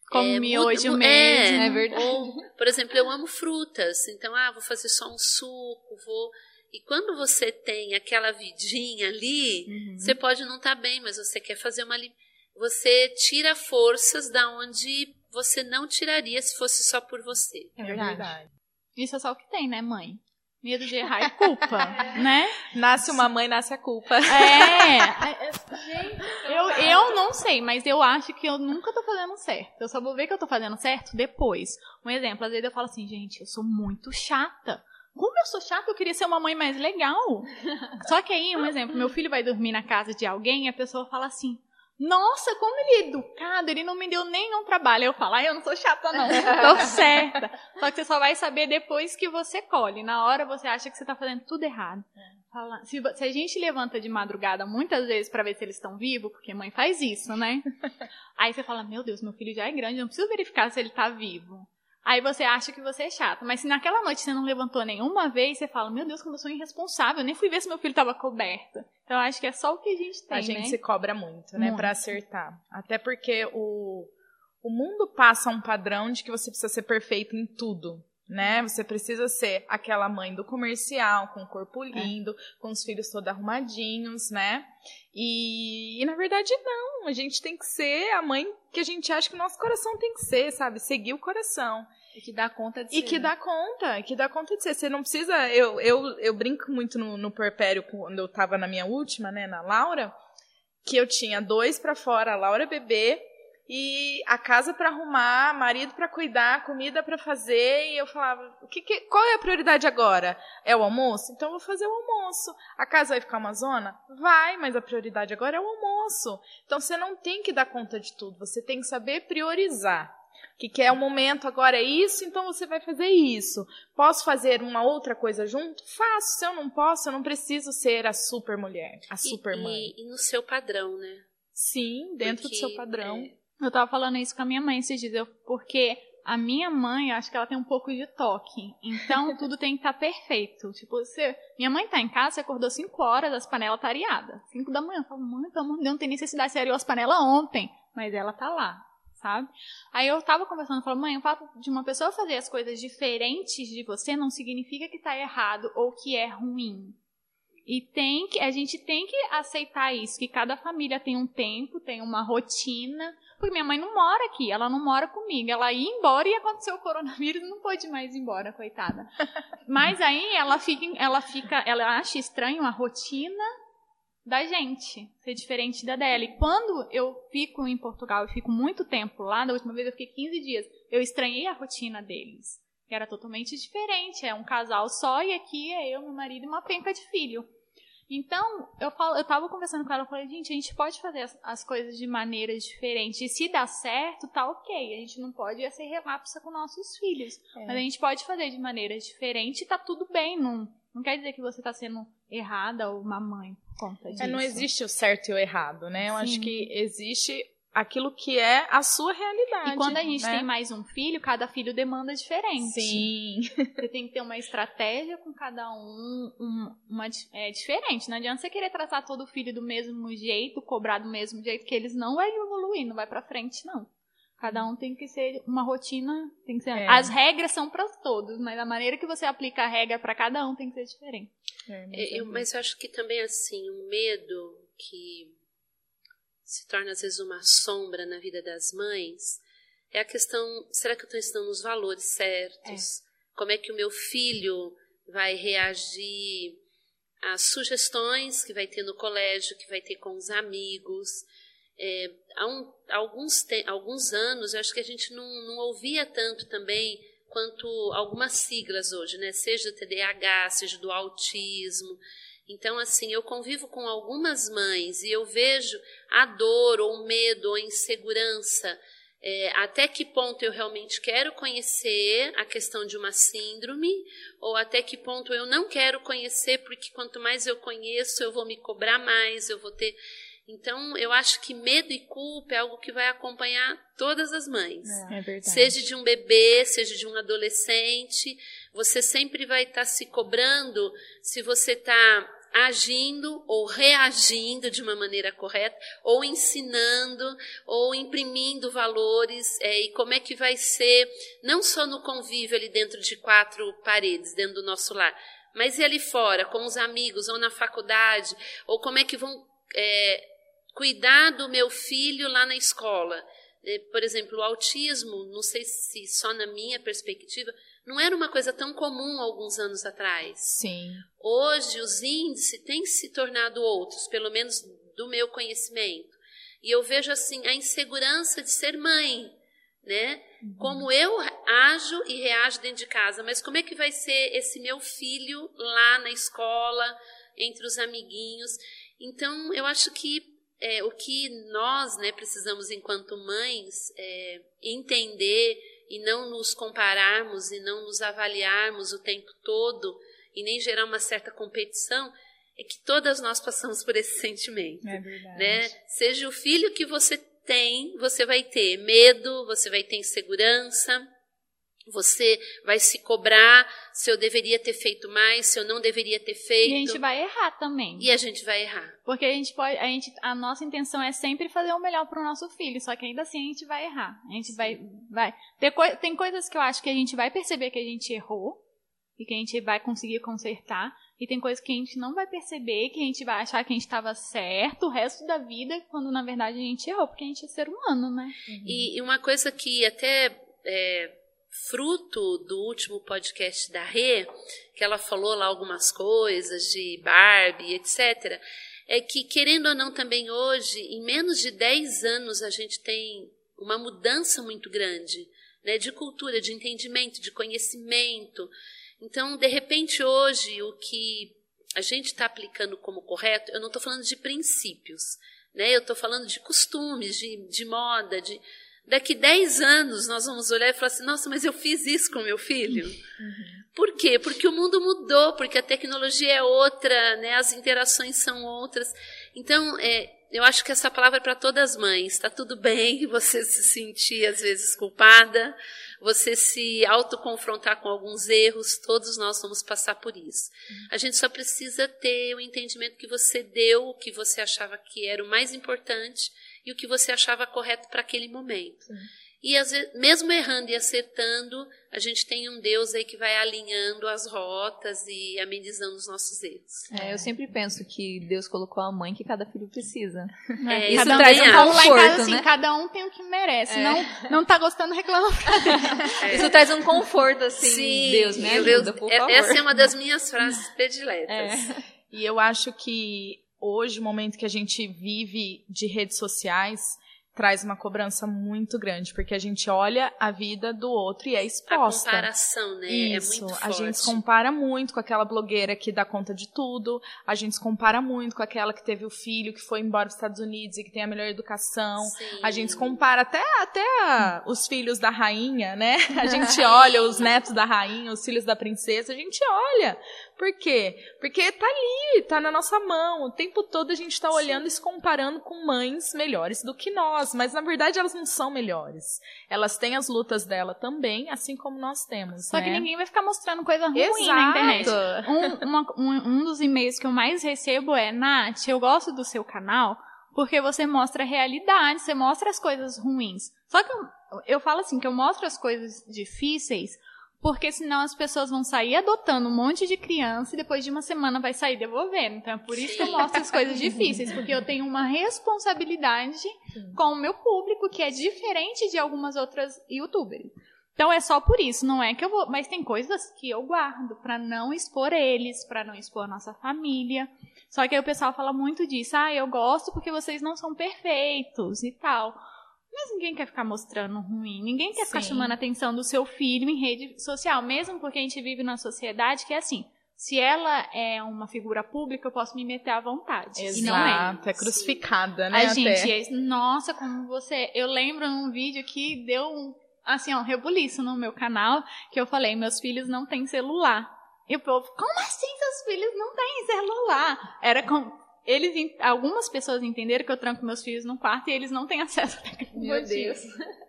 Como É, muda- mesmo. É verdade. Ou, por exemplo, eu amo frutas, então, ah, vou fazer só um suco, vou. E quando você tem aquela vidinha ali, Uhum. você pode não estar bem, mas você quer fazer uma. lim- Você tira forças da onde você não tiraria se fosse só por você. É verdade. Isso é só o que tem, né, mãe? Medo de errar e culpa, [LAUGHS] né? Nasce uma mãe, nasce a culpa. É. [LAUGHS] Eu, eu não sei, mas eu acho que eu nunca tô fazendo certo. Eu só vou ver que eu tô fazendo certo depois. Um exemplo, às vezes eu falo assim, gente, eu sou muito chata. Como eu sou chata, eu queria ser uma mãe mais legal. [LAUGHS] Só que aí, um exemplo, meu filho vai dormir na casa de alguém e a pessoa fala assim, nossa, como ele é educado, ele não me deu nenhum trabalho. Eu falo, ah, eu não sou chata não, [LAUGHS] tô certa. Só que você só vai saber depois que você colhe. Na hora você acha que você tá fazendo tudo errado. Fala- Se, se a gente levanta de madrugada muitas vezes pra ver se eles estão vivos, porque mãe faz isso, né? [LAUGHS] Aí você fala, meu Deus, meu filho já é grande, eu não preciso verificar se ele tá vivo. Aí você acha que você é chato. Mas se naquela noite você não levantou nenhuma vez, você fala, meu Deus, como eu sou irresponsável, eu nem fui ver se meu filho tava coberto. Então eu acho que é só o que a gente tem, a gente né? se cobra muito, né, Muito. Pra acertar. Até porque o, o mundo passa um padrão de que você precisa ser perfeito em tudo, né? Você precisa ser aquela mãe do comercial, com o corpo lindo, com os filhos todos arrumadinhos, né? E, e na verdade não, a gente tem que ser a mãe que a gente acha que o nosso coração tem que ser, sabe? Seguir o coração. E que dá conta de E ser, que né? dá conta, que dá conta de ser. Você não precisa. Eu, eu, eu brinco muito no, no porpério quando eu tava na minha última, né, na Laura, que eu tinha dois pra fora, a Laura bebê, e a casa pra arrumar, marido pra cuidar, comida pra fazer, e eu falava, o que, que qual é a prioridade agora? É o almoço? Então eu vou fazer o almoço. A casa vai ficar uma zona? Vai, mas a prioridade agora é o almoço. Então você não tem que dar conta de tudo, você tem que saber priorizar que quer um momento agora é isso, então você vai fazer isso. Posso fazer uma outra coisa junto? Faço. Se eu não posso, eu não preciso ser a super mulher, a super e, mãe. e, e no seu padrão, né? Sim, dentro Porque, do seu padrão. é, Eu tava falando isso com a minha mãe esses dias, porque a minha mãe, eu acho que ela tem um pouco de toque. Então, [LAUGHS] tudo tem que estar perfeito. Tipo, você, minha mãe tá em casa, você acordou 5 horas, as panelas tá areadas. 5 da manhã. Eu falo, mãe, pelo amor de Deus, não tem necessidade, você areou as panelas ontem. Mas ela tá lá, sabe? Aí eu tava conversando, falando, mãe, o fato de uma pessoa fazer as coisas diferentes de você não significa que tá errado ou que é ruim. E tem que, a gente tem que aceitar isso, que cada família tem um tempo, tem uma rotina. Porque minha mãe não mora aqui, ela não mora comigo. Ela ia embora e aconteceu o coronavírus, não pôde mais ir embora, coitada. [LAUGHS] Mas aí ela fica, ela fica, ela acha estranho a rotina da gente ser diferente da dela. E quando eu fico em Portugal e fico muito tempo lá, da última vez eu fiquei 15 dias, eu estranhei a rotina deles. Que era totalmente diferente. É um casal só e aqui é eu, meu marido e uma penca de filho. Então, eu, falo, eu tava conversando com ela, eu falei, gente, a gente pode fazer as, as coisas de maneiras diferentes. E se dá certo, tá ok. A gente não pode ser relapsa com nossos filhos. É. Mas a gente pode fazer de maneiras diferentes e tá tudo bem. Não, não quer dizer que você tá sendo errada ou uma mãe por conta disso. É, não existe o certo e o errado, né? Eu Sim. acho que existe aquilo que é a sua realidade. E quando a gente né? tem mais um filho, cada filho demanda diferente. Sim. [LAUGHS] Você tem que ter uma estratégia com cada um, um uma, é diferente. Não adianta você querer tratar todo filho do mesmo jeito, cobrar do mesmo jeito, que eles não vai evoluir, não vai para frente, não. Cada um tem que ser uma rotina, tem que ser. É. As regras são para todos, mas a maneira que você aplica a regra para cada um tem que ser diferente. É, mas, é, eu, mas eu acho que também assim, o medo que se torna às vezes uma sombra na vida das mães, é a questão: será que eu estou ensinando os valores certos? É. Como é que o meu filho vai reagir às sugestões que vai ter no colégio, que vai ter com os amigos? É, há, um, alguns, te, alguns anos, eu acho que a gente não, não ouvia tanto também quanto algumas siglas hoje, né? Seja do TDAH, seja do autismo. Então, assim, eu convivo com algumas mães e eu vejo a dor, ou medo, ou insegurança. É, até que ponto eu realmente quero conhecer a questão de uma síndrome, ou até que ponto eu não quero conhecer, porque quanto mais eu conheço, eu vou me cobrar mais, eu vou ter. Então, eu acho que medo e culpa é algo que vai acompanhar todas as mães. É, é verdade. Seja de um bebê, seja de um adolescente, você sempre vai estar tá se cobrando se você está agindo ou reagindo de uma maneira correta, ou ensinando, ou imprimindo valores, é, e como é que vai ser, não só no convívio ali dentro de quatro paredes, dentro do nosso lar, mas e ali fora, com os amigos, ou na faculdade, ou como é que vão é, cuidar do meu filho lá na escola. É, por exemplo, o autismo, não sei se só na minha perspectiva, não era uma coisa tão comum alguns anos atrás. Sim. Hoje os índices têm se tornado outros, pelo menos do meu conhecimento. E eu vejo assim a insegurança de ser mãe, né? Uhum. Como eu ajo e reajo dentro de casa, mas como é que vai ser esse meu filho lá na escola, entre os amiguinhos? Então, eu acho que é, o que nós né, precisamos, enquanto mães, é, entender e não nos compararmos e não nos avaliarmos o tempo todo e nem gerar uma certa competição, é que todas nós passamos por esse [LAUGHS] sentimento. É verdade. Né? Seja o filho que você tem, você vai ter medo, você vai ter insegurança, você vai se cobrar se eu deveria ter feito mais, se eu não deveria ter feito. E a gente vai errar também. E a gente vai errar. Porque a gente pode, a gente, a nossa intenção é sempre fazer o melhor para o nosso filho, só que ainda assim a gente vai errar. A gente Sim. vai, vai ter coi, tem coisas que eu acho que a gente vai perceber que a gente errou e que a gente vai conseguir consertar. E tem coisas que a gente não vai perceber, que a gente vai achar que a gente estava certo o resto da vida, quando na verdade a gente errou, porque a gente é ser humano, né? Uhum. E, e, uma coisa que até é, fruto do último podcast da Rê, que ela falou lá algumas coisas de Barbie, etc., é que, querendo ou não, também hoje, em menos de 10 anos, a gente tem uma mudança muito grande né, de cultura, de entendimento, de conhecimento. Então, de repente, hoje, o que a gente está aplicando como correto, eu não estou falando de princípios, né, eu estou falando de costumes, de, de moda, de Daqui 10 anos nós vamos olhar e falar assim: nossa, mas eu fiz isso com meu filho. Por quê? Porque o mundo mudou, porque a tecnologia é outra, né? as interações são outras. Então, é, eu acho que essa palavra é para todas as mães. Está tudo bem [LAUGHS] você se sentir, às vezes, culpada, você se autoconfrontar com alguns erros, todos nós vamos passar por isso. A gente só precisa ter o entendimento que você deu, o que você achava que era o mais importante e o que você achava correto para aquele momento. Sim. E às vezes, mesmo errando e acertando, a gente tem um Deus aí que vai alinhando as rotas e amenizando os nossos erros. É, eu sempre penso que Deus colocou a mãe que cada filho precisa. É, Isso cada um traz um Vamos lá em conforto, casa, assim, né? cada um tem o que merece. É. Não, não tá gostando, reclama Deus. [LAUGHS] Isso traz um conforto, assim. Sim, Deus, me eu- ajuda, por é- favor. Essa é uma das minhas frases prediletas. E eu acho que hoje, o momento que a gente vive de redes sociais, traz uma cobrança muito grande, porque a gente olha a vida do outro e é A exposta. comparação, né? Isso, é muito a gente se forte. compara muito com aquela blogueira que dá conta de tudo, a gente se compara muito com aquela que teve o filho que foi embora para os Estados Unidos e que tem a melhor educação. Sim. A gente se compara até, até a- os filhos da rainha, né? [LAUGHS] A gente [LAUGHS] olha os netos da rainha, os filhos da princesa, a gente olha. Por quê? Porque tá ali, tá na nossa mão. O tempo todo a gente tá olhando e se comparando com mães melhores do que nós. Mas na verdade elas não são melhores. Elas têm as lutas dela também, assim como nós temos. Só né? que ninguém vai ficar mostrando coisa ruim Exato. na internet. Um, uma- um- um dos e-mails que eu mais recebo é, Nath, eu gosto do seu canal porque você mostra a realidade, você mostra as coisas ruins. Só que eu, eu falo assim, que eu mostro as coisas difíceis porque senão as pessoas vão sair adotando um monte de criança e depois de uma semana vai sair devolvendo. Então é por isso que eu mostro as coisas [LAUGHS] difíceis, porque eu tenho uma responsabilidade com o meu público que é diferente de algumas outras youtubers. Então é só por isso, não é que eu vou, mas tem coisas que eu guardo pra não expor eles, pra não expor nossa família. Só que aí o pessoal fala muito disso, ah, eu gosto porque vocês não são perfeitos e tal. Mas ninguém quer ficar mostrando ruim, ninguém quer ficar Sim. chamando a atenção do seu filho em rede social, mesmo porque a gente vive numa sociedade que é assim, se ela é uma figura pública, eu posso me meter à vontade. E não é. Exato, é crucificada, né? A gente, é- nossa, como você. Eu lembro num vídeo que deu um, assim, ó, um rebuliço no meu canal, que eu falei: meus filhos não têm celular. E o povo, como assim seus filhos não têm celular? Era com. Eles, algumas pessoas entenderam que eu tranco meus filhos no quarto e eles não têm acesso à tecnologia. Meu Deus. [LAUGHS]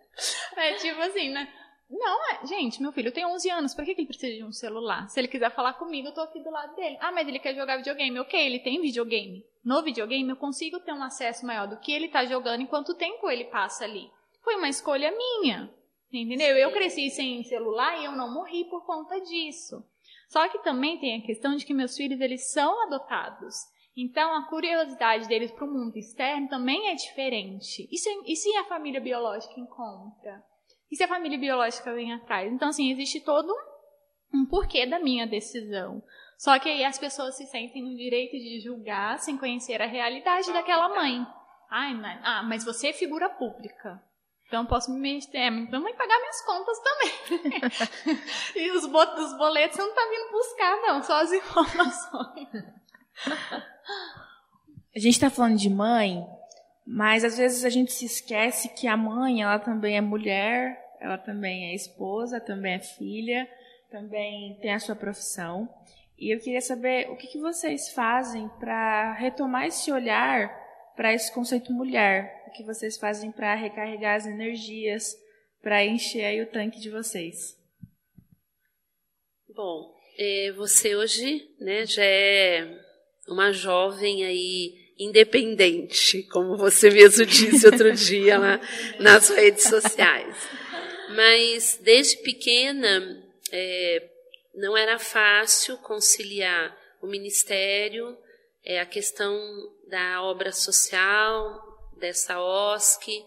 É tipo assim, né? Não, é, gente, meu filho tem 11 anos, por que, ele precisa de um celular? Se ele quiser falar comigo, eu tô aqui do lado dele. Ah, mas ele quer jogar videogame. Ok, ele tem videogame. No videogame eu consigo ter um acesso maior do que ele tá jogando e quanto tempo ele passa ali. Foi uma escolha minha. Entendeu? Eu cresci sem celular e eu não morri por conta disso. Só que também tem a questão de que meus filhos eles são adotados. Então a curiosidade deles para o mundo externo também é diferente. E se, e se a família biológica encontra? E se a família biológica vem atrás? Então, assim, existe todo um porquê da minha decisão. Só que aí as pessoas se sentem no direito de julgar sem conhecer a realidade daquela mãe. Ai, mas, ah, mas você é figura pública. Então posso me meter. é, Então vai pagar minhas contas também. [LAUGHS] e os, bo os boletos você não tá vindo buscar, não, só as informações. [LAUGHS] A gente tá falando de mãe, mas às vezes a gente se esquece que a mãe, ela também é mulher, ela também é esposa, também é filha, também tem a sua profissão. E eu queria saber o que, que vocês fazem para retomar esse olhar para esse conceito mulher. O que vocês fazem para recarregar as energias, para encher o tanque de vocês. Bom, é, você hoje né, já é uma jovem aí independente, como você mesmo disse outro dia lá nas redes sociais. Mas desde pequena é, não era fácil conciliar o ministério, é, a questão da obra social, dessa OSC,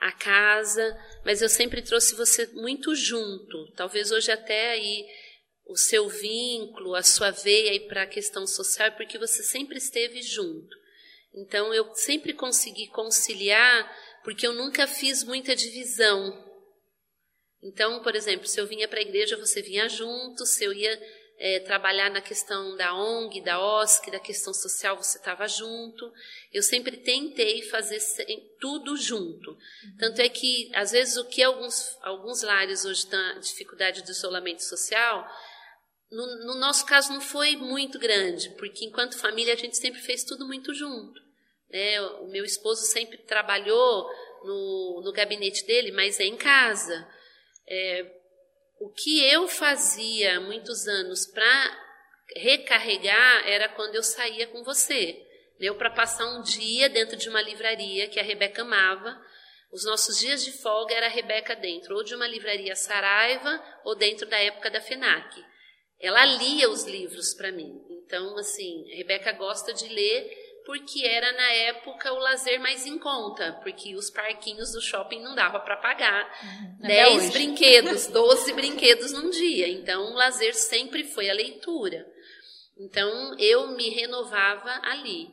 a casa, mas eu sempre trouxe você muito junto. Talvez hoje até aí o seu vínculo, a sua veia para a questão social, porque você sempre esteve junto. Então eu sempre consegui conciliar, porque eu nunca fiz muita divisão. Então, por exemplo, se eu vinha para a igreja, você vinha junto, se eu ia é, trabalhar na questão da ONG, da OSC, da questão social, você estava junto. Eu sempre tentei fazer tudo junto. Tanto é que, às vezes, o que alguns, alguns lares hoje têm dificuldade do isolamento social, no, no, nosso caso não foi muito grande, porque enquanto família a gente sempre fez tudo muito junto. Né? O meu esposo sempre trabalhou no, no gabinete dele, mas é em casa. É, o que eu fazia há muitos anos para recarregar era quando eu saía com você. Deu para passar um dia dentro de uma livraria que a Rebeca amava. Os nossos dias de folga era a Rebeca dentro, ou de uma livraria Saraiva, ou dentro da época da FENAC. Ela lia os livros para mim. Então, assim, a Rebeca gosta de ler porque era na época o lazer mais em conta, porque os parquinhos do shopping não dava para pagar uhum. 10 brinquedos, [LAUGHS] 12 brinquedos num dia. Então, o lazer sempre foi a leitura. Então, eu me renovava ali.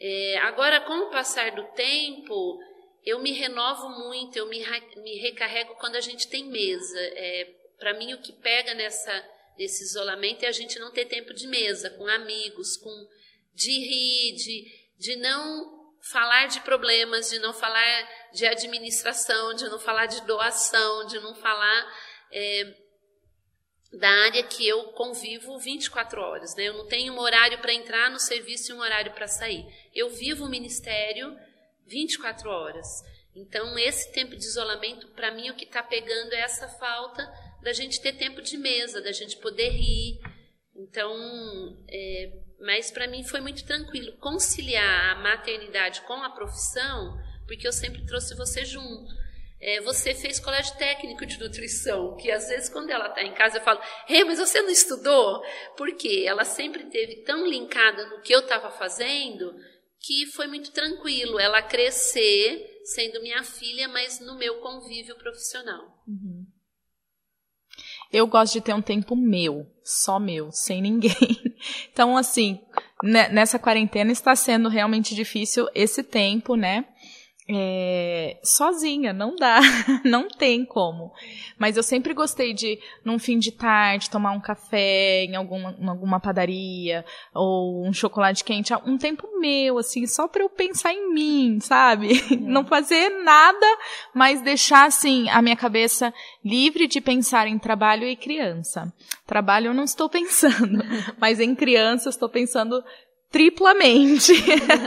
É, agora, com o passar do tempo, eu me renovo muito, eu me, me recarrego quando a gente tem mesa. É, para mim, o que pega nessa, nesse isolamento é a gente não ter tempo de mesa, com amigos, com de rir, de, de não falar de problemas, de não falar de administração, de não falar de doação, de não falar é, da área que eu convivo 24 horas. Né? Eu não tenho um horário para entrar no serviço e um horário para sair. Eu vivo o ministério 24 horas. Então, esse tempo de isolamento, para mim, o que está pegando é essa falta da gente ter tempo de mesa, da gente poder rir. Então, é, mas para mim foi muito tranquilo conciliar a maternidade com a profissão, porque eu sempre trouxe você junto. É, você fez colégio técnico de nutrição, que às vezes quando ela está em casa eu falo, hey, mas você não estudou? Porque ela sempre teve tão linkada no que eu estava fazendo que foi muito tranquilo ela crescer sendo minha filha, mas no meu convívio profissional. Uhum. Eu gosto de ter um tempo meu, só meu, sem ninguém. [LAUGHS] Então, assim, né, nessa quarentena está sendo realmente difícil esse tempo, né? É, sozinha, não dá, [LAUGHS] não tem como. Mas eu sempre gostei de, num fim de tarde, tomar um café em alguma, em alguma padaria, ou um chocolate quente, um tempo meu, assim, só para eu pensar em mim, sabe? Uhum. [LAUGHS] Não fazer nada, mas deixar, assim, a minha cabeça livre de pensar em trabalho e criança. Trabalho eu não estou [LAUGHS] pensando, mas em criança eu estou pensando triplamente.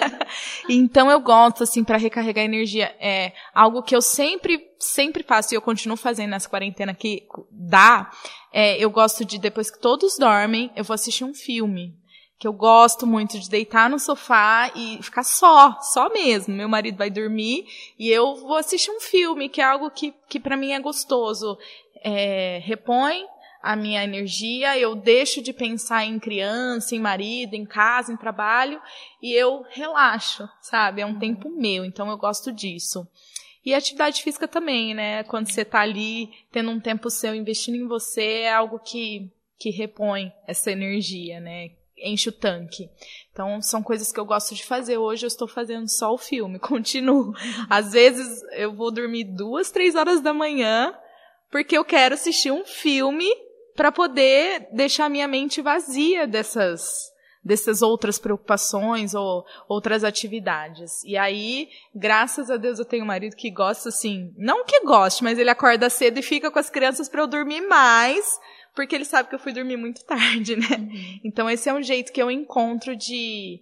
[LAUGHS] então eu gosto assim para recarregar energia, é algo que eu sempre sempre faço e eu continuo fazendo nessa quarentena que dá, é, eu gosto de depois que todos dormem, eu vou assistir um filme que eu gosto muito de deitar no sofá e ficar só, só mesmo. Meu marido vai dormir e eu vou assistir um filme, que é algo que, que para mim é gostoso. É, repõe a minha energia, eu deixo de pensar em criança, em marido, em casa, em trabalho e eu relaxo, sabe? É um tempo meu, então eu gosto disso. E atividade física também, né? Quando você está ali tendo um tempo seu investindo em você, é algo que, que repõe essa energia, né? Enche o tanque. Então, são coisas que eu gosto de fazer. Hoje eu estou fazendo só o filme, [LAUGHS] continuo. Às vezes eu vou dormir duas, três horas da manhã, porque eu quero assistir um filme para poder deixar minha mente vazia dessas dessas outras preocupações ou outras atividades. E aí, graças a Deus, eu tenho um marido que gosta assim, não que goste, mas ele acorda cedo e fica com as crianças para eu dormir mais, porque ele sabe que eu fui dormir muito [LAUGHS] tarde, né? Uhum. Então esse é um jeito que eu encontro de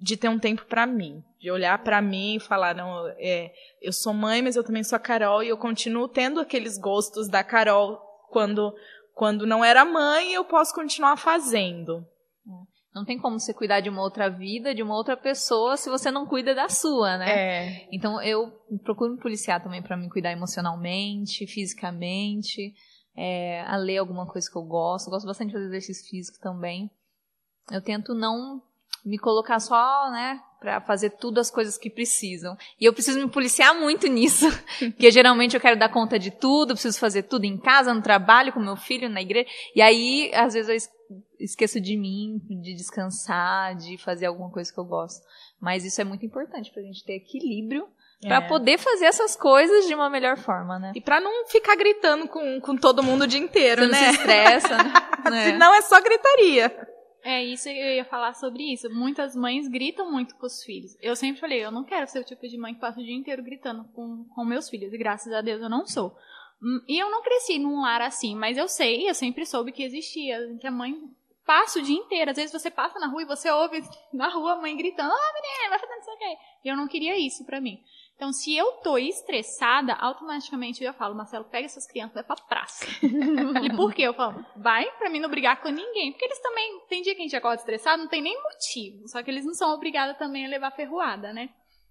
de ter um tempo para mim, de olhar para mim e falar não, é, eu sou mãe, mas eu também sou a Carol e eu continuo tendo aqueles gostos da Carol quando quando não era mãe, eu posso continuar fazendo. É. Não tem como você cuidar de uma outra vida, de uma outra pessoa, se você não cuida da sua, né? É. Então eu procuro me policiar também para me cuidar emocionalmente, fisicamente, é, a ler alguma coisa que eu gosto. Eu gosto bastante de fazer exercício físico também. Eu tento não me colocar só, né, para fazer tudo as coisas que precisam. E eu preciso me policiar muito [LAUGHS] nisso, porque geralmente eu quero dar conta de tudo, preciso fazer tudo em casa, no trabalho, com meu filho, na igreja. E aí, às vezes eu esqueço de mim, de descansar, de fazer alguma coisa que eu gosto. Mas isso é muito importante pra gente ter equilíbrio para é. poder fazer essas coisas de uma melhor forma, né? E para não ficar gritando com, com todo mundo o dia inteiro, Você né? Não se estressa, né? [LAUGHS] Senão é só gritaria. É isso eu ia falar sobre isso. Muitas mães gritam muito com os filhos. Eu sempre falei, eu não quero ser o tipo de mãe que passa o dia inteiro gritando com, com meus filhos. E graças a Deus eu não sou. Hum, e eu não cresci num lar assim, mas eu sei, eu sempre soube que existia, que a mãe passa o dia inteiro. Às vezes você passa na rua e você ouve na rua a mãe gritando, ah, menina, vai fazendo isso aqui. E eu não queria isso pra mim. Então, se eu tô estressada, automaticamente eu já falo, Marcelo, pega essas crianças e vai pra praça. [LAUGHS] e por quê? Eu falo, vai pra mim não brigar com ninguém. Porque eles também, tem dia que a gente acorda estressado, não tem nem motivo. Só que eles não são obrigados também a levar ferroada, né?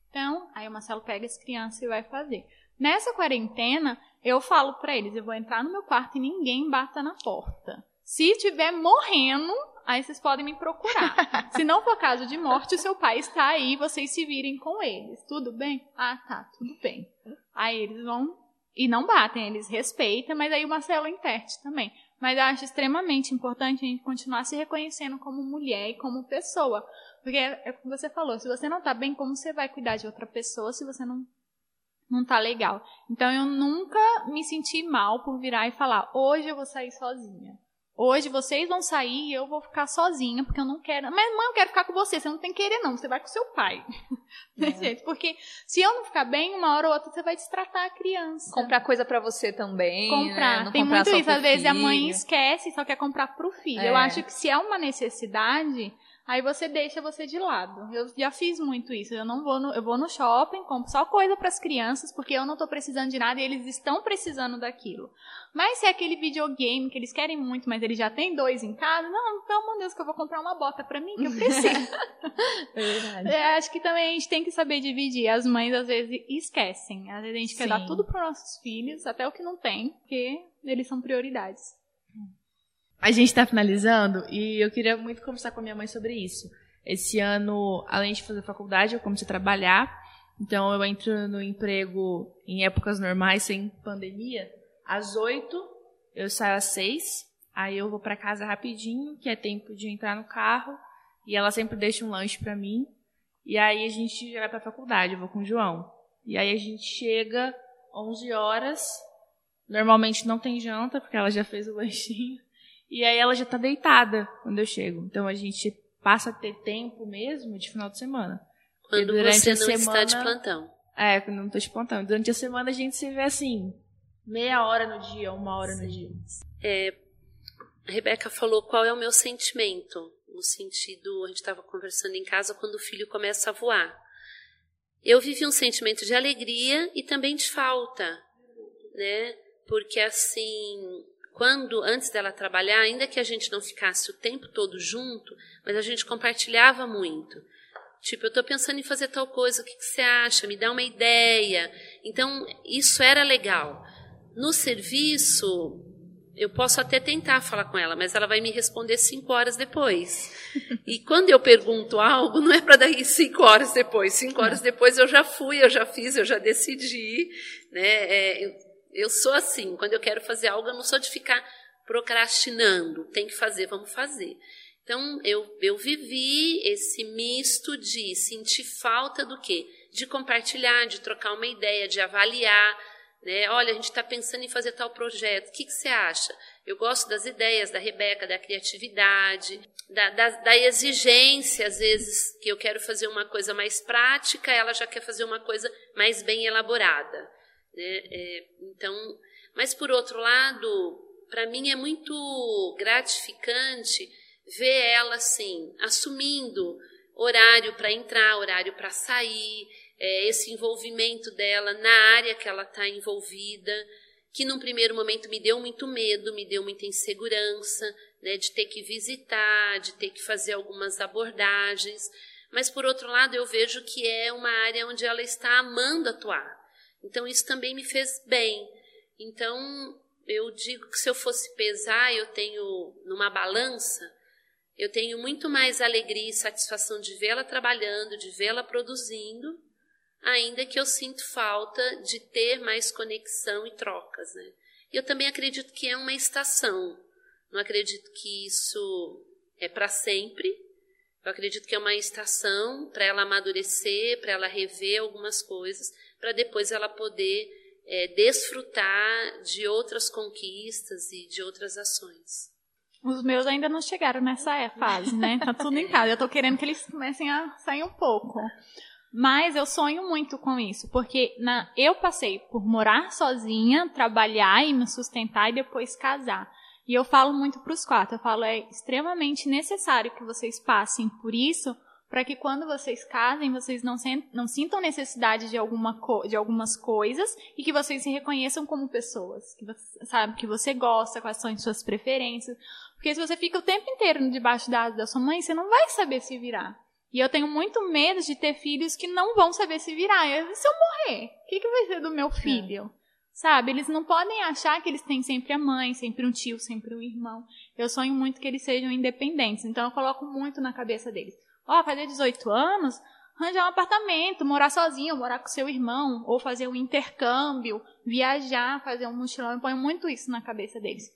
Então, aí o Marcelo pega as crianças e vai fazer. Nessa quarentena, eu falo pra eles, eu vou entrar no meu quarto e ninguém bata na porta. Se estiver morrendo, aí vocês podem me procurar. [LAUGHS] Se não for caso de morte, o seu pai está aí, vocês se virem com eles. Tudo bem? Ah, tá, tudo bem. Aí eles vão e não batem, eles respeitam, mas aí o Marcelo interte também. Mas eu acho extremamente importante a gente continuar se reconhecendo como mulher e como pessoa. Porque é o que você falou, se você não tá bem, como você vai cuidar de outra pessoa se você não não tá legal? Então eu nunca me senti mal por virar e falar: "Hoje eu vou sair sozinha". Hoje vocês vão sair e eu vou ficar sozinha, porque eu não quero. Mas, mãe, eu quero ficar com você. Você não tem que querer, não. Você vai com seu pai. [LAUGHS] É. Porque se eu não ficar bem, uma hora ou outra você vai destratar a criança. Comprar coisa para você também. Comprar. Né? tem comprar muito isso. Às vezes a mãe esquece e só quer comprar pro filho. É. Eu acho que se é uma necessidade, Aí você deixa você de lado. Eu já fiz muito isso. Eu não vou no, eu vou no shopping, compro só coisa para as crianças, porque eu não estou precisando de nada e eles estão precisando daquilo. Mas se é aquele videogame que eles querem muito, mas eles já têm dois em casa, não, pelo amor de Deus, que eu vou comprar uma bota para mim, que eu preciso. Verdade. [LAUGHS] [LAUGHS] É, acho que também a gente tem que saber dividir. As mães às vezes esquecem. Às vezes a gente Sim. quer dar tudo para nossos filhos, até o que não tem, porque eles são prioridades. A gente está finalizando e eu queria muito conversar com a minha mãe sobre isso. Esse ano, além de fazer faculdade, eu comecei a trabalhar. Então, eu entro no emprego em épocas normais, sem pandemia, às oito, eu saio às seis, aí eu vou para casa rapidinho, que é tempo de entrar no carro, e ela sempre deixa um lanche para mim. E aí a gente vai para a faculdade, eu vou com o João. E aí a gente chega 11 horas, normalmente não tem janta, porque ela já fez o lanchinho. E aí ela já tá deitada quando eu chego. Então a gente passa a ter tempo mesmo de final de semana. Quando você não semana, está de plantão. É, quando não estou de plantão. Durante a semana a gente se vê assim, meia hora no dia, uma hora Sim. no dia. É, a Rebeca falou qual é o meu sentimento. No sentido, a gente estava conversando em casa quando o filho começa a voar. Eu vivi um sentimento de alegria e também de falta, né? Porque assim, quando, antes dela trabalhar, ainda que a gente não ficasse o tempo todo junto, mas a gente compartilhava muito. Tipo, eu estou pensando em fazer tal coisa, o que, que, você acha? Me dá uma ideia. Então, isso era legal. No serviço, eu posso até tentar falar com ela, mas ela vai me responder cinco horas depois. [LAUGHS] E quando eu pergunto algo, não é para daí cinco horas depois. Cinco horas depois eu já fui, eu já fiz, eu já decidi. Né? É, eu sou assim, quando eu quero fazer algo, eu não sou de ficar procrastinando. Tem que fazer, vamos fazer. Então, eu, eu vivi esse misto de sentir falta do quê? De compartilhar, de trocar uma ideia, de avaliar. Né? Olha, a gente está pensando em fazer tal projeto, o que, que você acha? Eu gosto das ideias da Rebeca, da criatividade, da, da, da, exigência, às vezes, que eu quero fazer uma coisa mais prática, ela já quer fazer uma coisa mais bem elaborada. Né? É, então, mas por outro lado, para mim é muito gratificante ver ela assim, assumindo horário para entrar, horário para sair, é, esse envolvimento dela na área que ela está envolvida, que num primeiro momento me deu muito medo, me deu muita insegurança, né, de ter que visitar, de ter que fazer algumas abordagens, mas por outro lado eu vejo que é uma área onde ela está amando atuar. Então isso também me fez bem. Então eu digo que se eu fosse pesar, eu tenho numa balança, eu tenho muito mais alegria e satisfação de vê-la trabalhando, de vê-la produzindo, ainda que eu sinto falta de ter mais conexão e trocas, né? Eu também acredito que é uma estação. Não acredito que isso é para sempre. Eu acredito que é uma estação para ela amadurecer, para ela rever algumas coisas para depois ela poder é, desfrutar de outras conquistas e de outras ações. Os meus ainda não chegaram nessa fase, né? Tá tudo em casa. Eu tô querendo que eles comecem a sair um pouco. Mas eu sonho muito com isso, porque na, eu passei por morar sozinha, trabalhar e me sustentar e depois casar. E eu falo muito para os quatro, eu falo, é extremamente necessário que vocês passem por isso, para que quando vocês casem, vocês não, não sintam necessidade de, alguma de algumas coisas e que vocês se reconheçam como pessoas. Que você, sabe, que você gosta, quais são as suas preferências. Porque se você fica o tempo inteiro debaixo da asa da sua mãe, você não vai saber se virar. E eu tenho muito medo de ter filhos que não vão saber se virar. E se eu morrer, o que, que vai ser do meu filho? É. Sabe? Eles não podem achar que eles têm sempre a mãe, sempre um tio, sempre um irmão. Eu sonho muito que eles sejam independentes. Então eu coloco muito na cabeça deles Ó, oh, fazer 18 anos, arranjar um apartamento, morar sozinho, morar com seu irmão, ou fazer um intercâmbio, viajar, fazer um mochilão. Eu ponho muito isso na cabeça deles.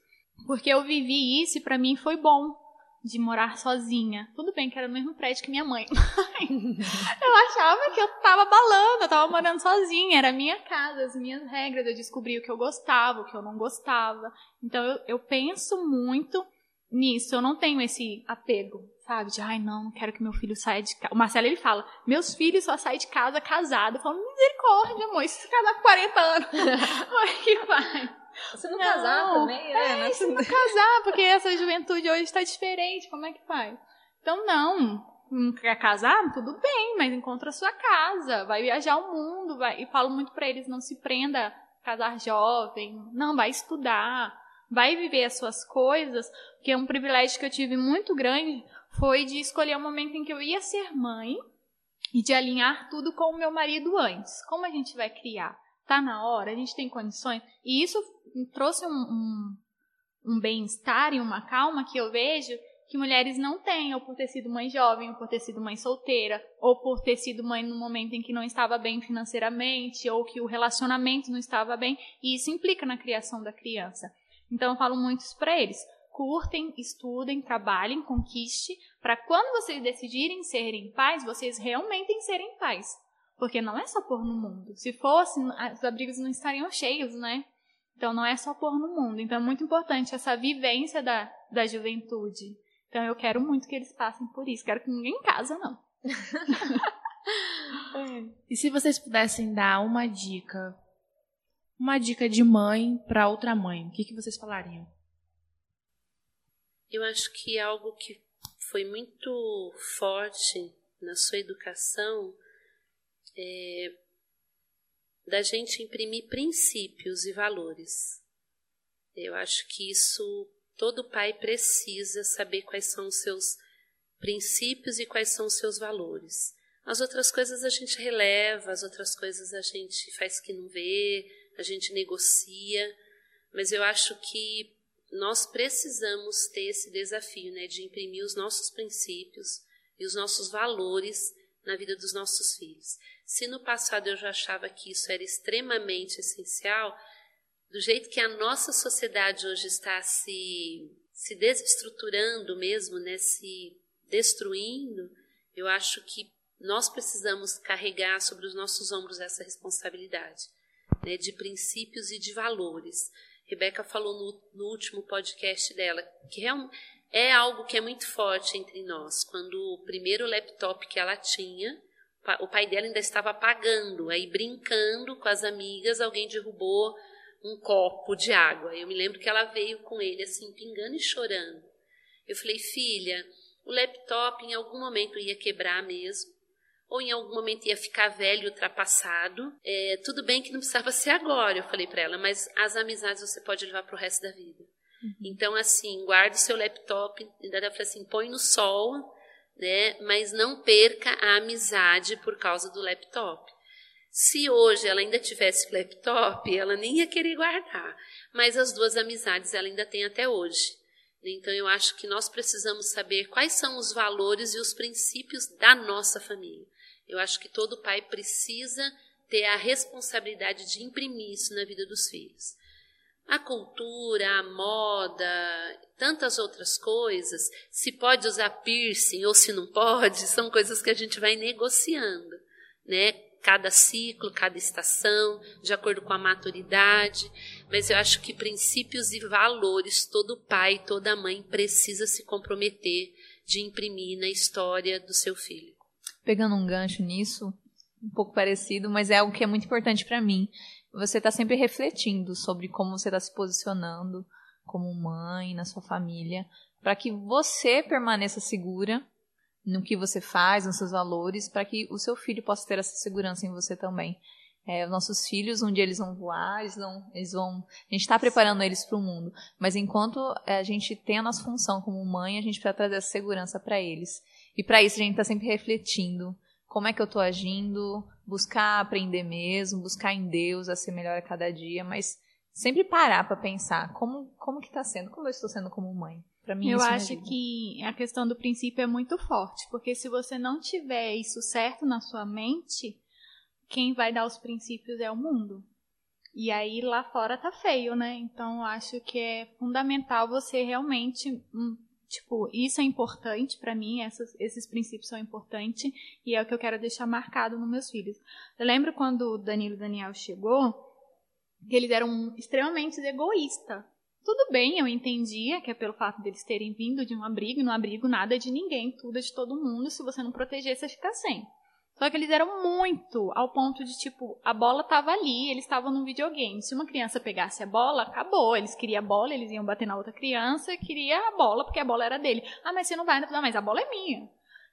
Porque eu vivi isso e para mim foi bom de morar sozinha. Tudo bem que era no mesmo prédio que minha mãe. [LAUGHS] eu achava que eu tava balando, eu tava morando sozinha, era minha casa, as minhas regras, eu descobri o que eu gostava, o que eu não gostava. Então eu, eu penso muito nisso, eu não tenho esse apego, sabe? De, ai, não, não quero que meu filho saia de casa. O Marcelo, ele fala, meus filhos só saem de casa casado. Eu falo, misericórdia, amor, se casar com 40 anos, [LAUGHS] como é que vai? Você não, não casar também, né? É, se não casar, porque essa juventude hoje está diferente, como é que faz? Então, não, não quer casar? Tudo bem, mas encontra a sua casa, vai viajar o mundo, vai, e falo muito para eles, não se prenda a casar jovem, não, vai estudar, vai viver as suas coisas, que é um privilégio que eu tive muito grande, foi de escolher o momento em que eu ia ser mãe e de alinhar tudo com o meu marido antes. Como a gente vai criar? Tá na hora? A gente tem condições? E isso trouxe um, um, um bem-estar e uma calma que eu vejo que mulheres não têm, ou por ter sido mãe jovem, ou por ter sido mãe solteira, ou por ter sido mãe no momento em que não estava bem financeiramente, ou que o relacionamento não estava bem, e isso implica na criação da criança. Então eu falo muito isso para eles curtem, estudem, trabalhem, conquiste, para quando vocês decidirem serem pais, vocês realmente serem pais. Porque não é só pôr no mundo. Se fosse, os abrigos não estariam cheios, né? Então não é só pôr no mundo. Então é muito importante essa vivência da, da juventude. Então eu quero muito que eles passem por isso. Quero que ninguém casa, não. [LAUGHS] e se vocês pudessem dar uma dica, uma dica de mãe para outra mãe, o que, que vocês falariam? Eu acho que algo que foi muito forte na sua educação é da gente imprimir princípios e valores. Eu acho que isso todo pai precisa saber quais são os seus princípios e quais são os seus valores. As outras coisas a gente releva, as outras coisas a gente faz que não vê, a gente negocia, mas eu acho que nós precisamos ter esse desafio, né, de imprimir os nossos princípios e os nossos valores na vida dos nossos filhos. Se no passado eu já achava que isso era extremamente essencial, do jeito que a nossa sociedade hoje está se, se desestruturando mesmo, né, se destruindo, eu acho que nós precisamos carregar sobre os nossos ombros essa responsabilidade né, de princípios e de valores. Rebeca falou no, no último podcast dela que é, um, é algo que é muito forte entre nós. Quando o primeiro laptop que ela tinha, o pai dela ainda estava pagando, aí brincando com as amigas, alguém derrubou um copo de água. Eu me lembro que ela veio com ele assim, pingando e chorando. Eu falei, filha, o laptop em algum momento ia quebrar mesmo ou em algum momento ia ficar velho, ultrapassado. É, tudo bem que não precisava ser agora, eu falei para ela, mas as amizades você pode levar para o resto da vida. Uhum. Então, assim, guarde seu laptop, ainda ela falou assim, põe no sol, né, mas não perca a amizade por causa do laptop. Se hoje ela ainda tivesse [LAUGHS] laptop, ela nem ia querer guardar, mas as duas amizades ela ainda tem até hoje. Então eu acho que nós precisamos saber quais são os valores e os princípios da nossa família. Eu acho que todo pai precisa ter a responsabilidade de imprimir isso na vida dos filhos. A cultura, a moda, tantas outras coisas, se pode usar piercing ou se não pode, são coisas que a gente vai negociando, né? Cada ciclo, cada estação, de acordo com a maturidade. Mas eu acho que princípios e valores todo pai, toda mãe precisa se comprometer de imprimir na história do seu filho pegando um gancho nisso, um pouco parecido, mas é algo que é muito importante para mim. Você está sempre refletindo sobre como você está se posicionando como mãe na sua família, para que você permaneça segura no que você faz, nos seus valores, para que o seu filho possa ter essa segurança em você também. É, os nossos filhos, um dia eles vão voar, eles vão. Eles vão a gente está preparando eles para o mundo. Mas enquanto a gente tem a nossa função como mãe, a gente precisa trazer essa segurança para eles. E para isso a gente está sempre refletindo como é que eu estou agindo, buscar aprender mesmo, buscar em Deus a ser melhor a cada dia, mas sempre parar para pensar como como que está sendo, como eu estou sendo como mãe. Para mim, eu isso acho que a questão do princípio é muito forte, porque se você não tiver isso certo na sua mente, quem vai dar os princípios é o mundo. E aí lá fora tá feio, né? Então acho que é fundamental você realmente, hum, tipo, isso é importante para mim, essas, esses princípios são importantes e é o que eu quero deixar marcado nos meus filhos. Eu lembro quando o Danilo e Daniel chegou, que eles eram extremamente egoístas. Tudo bem, eu entendia que é pelo fato deles terem vindo de um abrigo, e no abrigo nada é de ninguém, tudo é de todo mundo, se você não proteger, você fica sem. Só que eles eram muito ao ponto de, tipo, a bola tava ali, eles estavam no videogame. Se uma criança pegasse a bola, acabou. Eles queriam a bola, eles iam bater na outra criança, queria a bola, porque a bola era dele. Ah, mas você não vai, não, mas a bola é minha.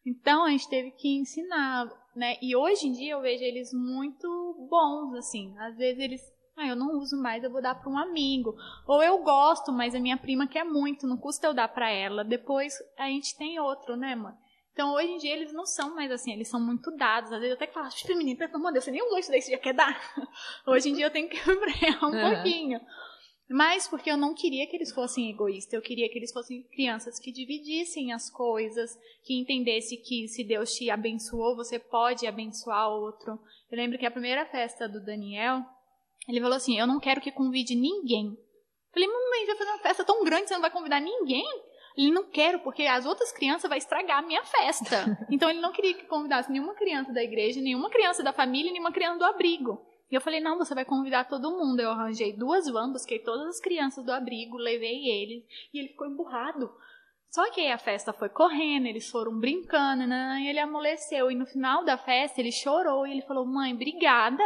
Então a gente teve que ensinar, né? E hoje em dia eu vejo eles muito bons, assim. Às vezes eles ah, eu não uso mais, eu vou dar para um amigo. Ou eu gosto, mas a minha prima quer muito, não custa eu dar para ela. Depois a gente tem outro, né, mãe? Então hoje em dia eles não são mais assim, eles são muito dados. Às vezes eu até falo, menino, pelo amor de Deus, você nem usou isso daí, você já quer dar? [LAUGHS] hoje em dia eu tenho que [LAUGHS] frear um uhum. pouquinho. Mas porque eu não queria que eles fossem egoístas, eu queria que eles fossem crianças que dividissem as coisas, que entendessem que se Deus te abençoou, você pode abençoar outro. Eu lembro que a primeira festa do Daniel, ele falou assim: Eu não quero que convide ninguém. Eu falei, mamãe, vai fazer uma festa tão grande, você não vai convidar ninguém? Ele não quero, porque as outras crianças vão estragar a minha festa. [LAUGHS] Então ele não queria que convidasse nenhuma criança da igreja, nenhuma criança da família, nenhuma criança do abrigo. E eu falei, não, você vai convidar todo mundo. Eu arranjei duas vans, busquei todas as crianças do abrigo, levei eles, e ele ficou emburrado. Só que aí a festa foi correndo, eles foram brincando, né? E ele amoleceu. E no final da festa ele chorou e ele falou: Mãe, obrigada,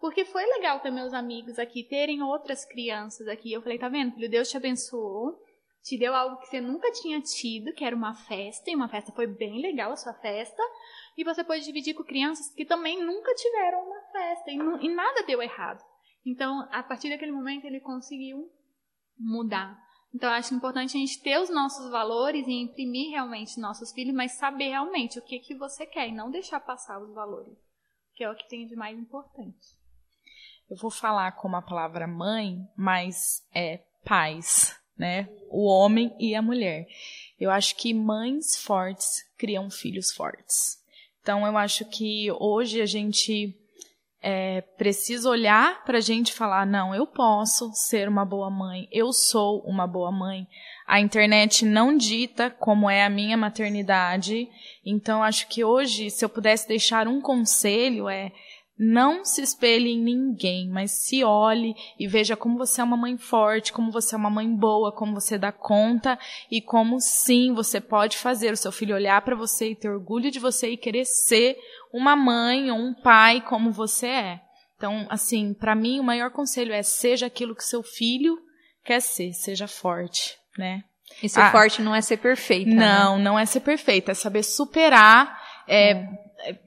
porque foi legal ter meus amigos aqui, terem outras crianças aqui. Eu falei, tá vendo, filho? Deus te abençoou. Te deu algo que você nunca tinha tido, que era uma festa, e uma festa foi bem legal a sua festa. E você pode dividir com crianças que também nunca tiveram uma festa, e, e nada deu errado. Então, a partir daquele momento, ele conseguiu mudar. Então, acho importante a gente ter os nossos valores e imprimir realmente nossos filhos, mas saber realmente o que, que você quer e não deixar passar os valores, que é o que tem de mais importante eu vou falar como a palavra mãe, mas é pais, né? O homem e a mulher. Eu acho que mães fortes criam filhos fortes. Então eu acho que hoje a gente é, precisa olhar para a gente falar: não, eu posso ser uma boa mãe, eu sou uma boa mãe. A internet não dita como é a minha maternidade. Então acho que hoje, se eu pudesse deixar um conselho, é não se espelhe em ninguém, mas se olhe e veja como você é uma mãe forte, como você é uma mãe boa, como você dá conta e como sim você pode fazer o seu filho olhar para você e ter orgulho de você e querer ser uma mãe ou um pai como você é. Então, assim, para mim o maior conselho é seja aquilo que seu filho quer ser, seja forte, né? E ser ah, forte não é ser perfeita. Não, né? não é ser perfeita, é saber superar é, é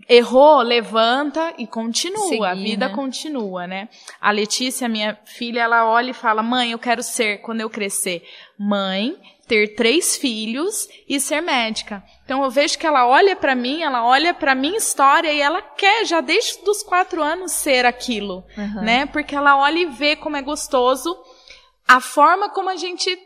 errou, levanta e continua, Seguir, a vida né? continua, né? A Letícia, minha filha, ela olha e fala: "Mãe, eu quero ser quando eu crescer mãe, ter três filhos e ser médica". Então eu vejo que ela olha para mim, ela olha para minha história e ela quer já desde os quatro anos ser aquilo, uhum. né? Porque ela olha e vê como é gostoso a forma como a gente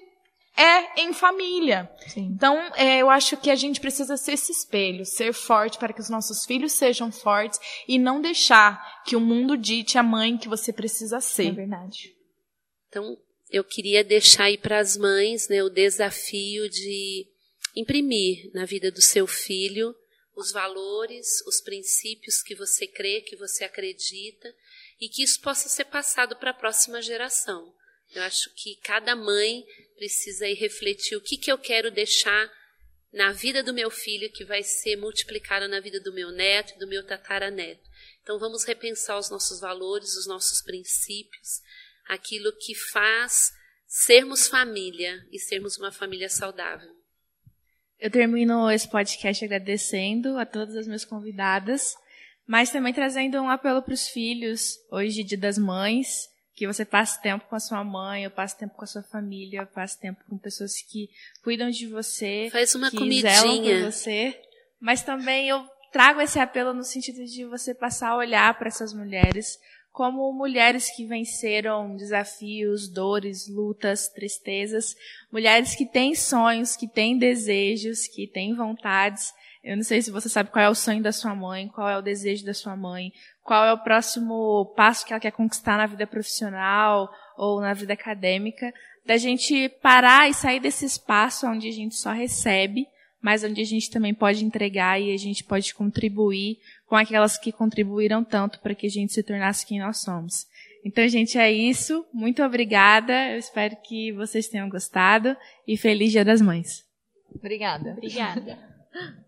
é em família. Sim. Então, é, eu acho que a gente precisa ser esse espelho, ser forte para que os nossos filhos sejam fortes e não deixar que o mundo dite a mãe que você precisa ser. É verdade. Então, eu queria deixar aí para as mães né, o desafio de imprimir na vida do seu filho os valores, os princípios que você crê, que você acredita, e que isso possa ser passado para a próxima geração. Eu acho que cada mãe precisa ir refletir o que, que eu quero deixar na vida do meu filho que vai ser multiplicado na vida do meu neto e do meu tataraneto. Então vamos repensar os nossos valores, os nossos princípios, aquilo que faz sermos família e sermos uma família saudável. Eu termino esse podcast agradecendo a todas as minhas convidadas, mas também trazendo um apelo para os filhos, hoje, Dia das Mães, que você passe tempo com a sua mãe, eu passe tempo com a sua família, passe tempo com pessoas que cuidam de você, Faz uma que comidinha. por você. Mas também eu trago esse apelo no sentido de você passar a olhar para essas mulheres como mulheres que venceram desafios, dores, lutas, tristezas, mulheres que têm sonhos, que têm desejos, que têm vontades. Eu não sei se você sabe qual é o sonho da sua mãe, qual é o desejo da sua mãe, qual é o próximo passo que ela quer conquistar na vida profissional ou na vida acadêmica, da gente parar e sair desse espaço onde a gente só recebe, mas onde a gente também pode entregar e a gente pode contribuir com aquelas que contribuíram tanto para que a gente se tornasse quem nós somos. Então, gente, é isso. Muito obrigada. Eu espero que vocês tenham gostado e feliz Dia das Mães. Obrigada. Obrigada. [LAUGHS]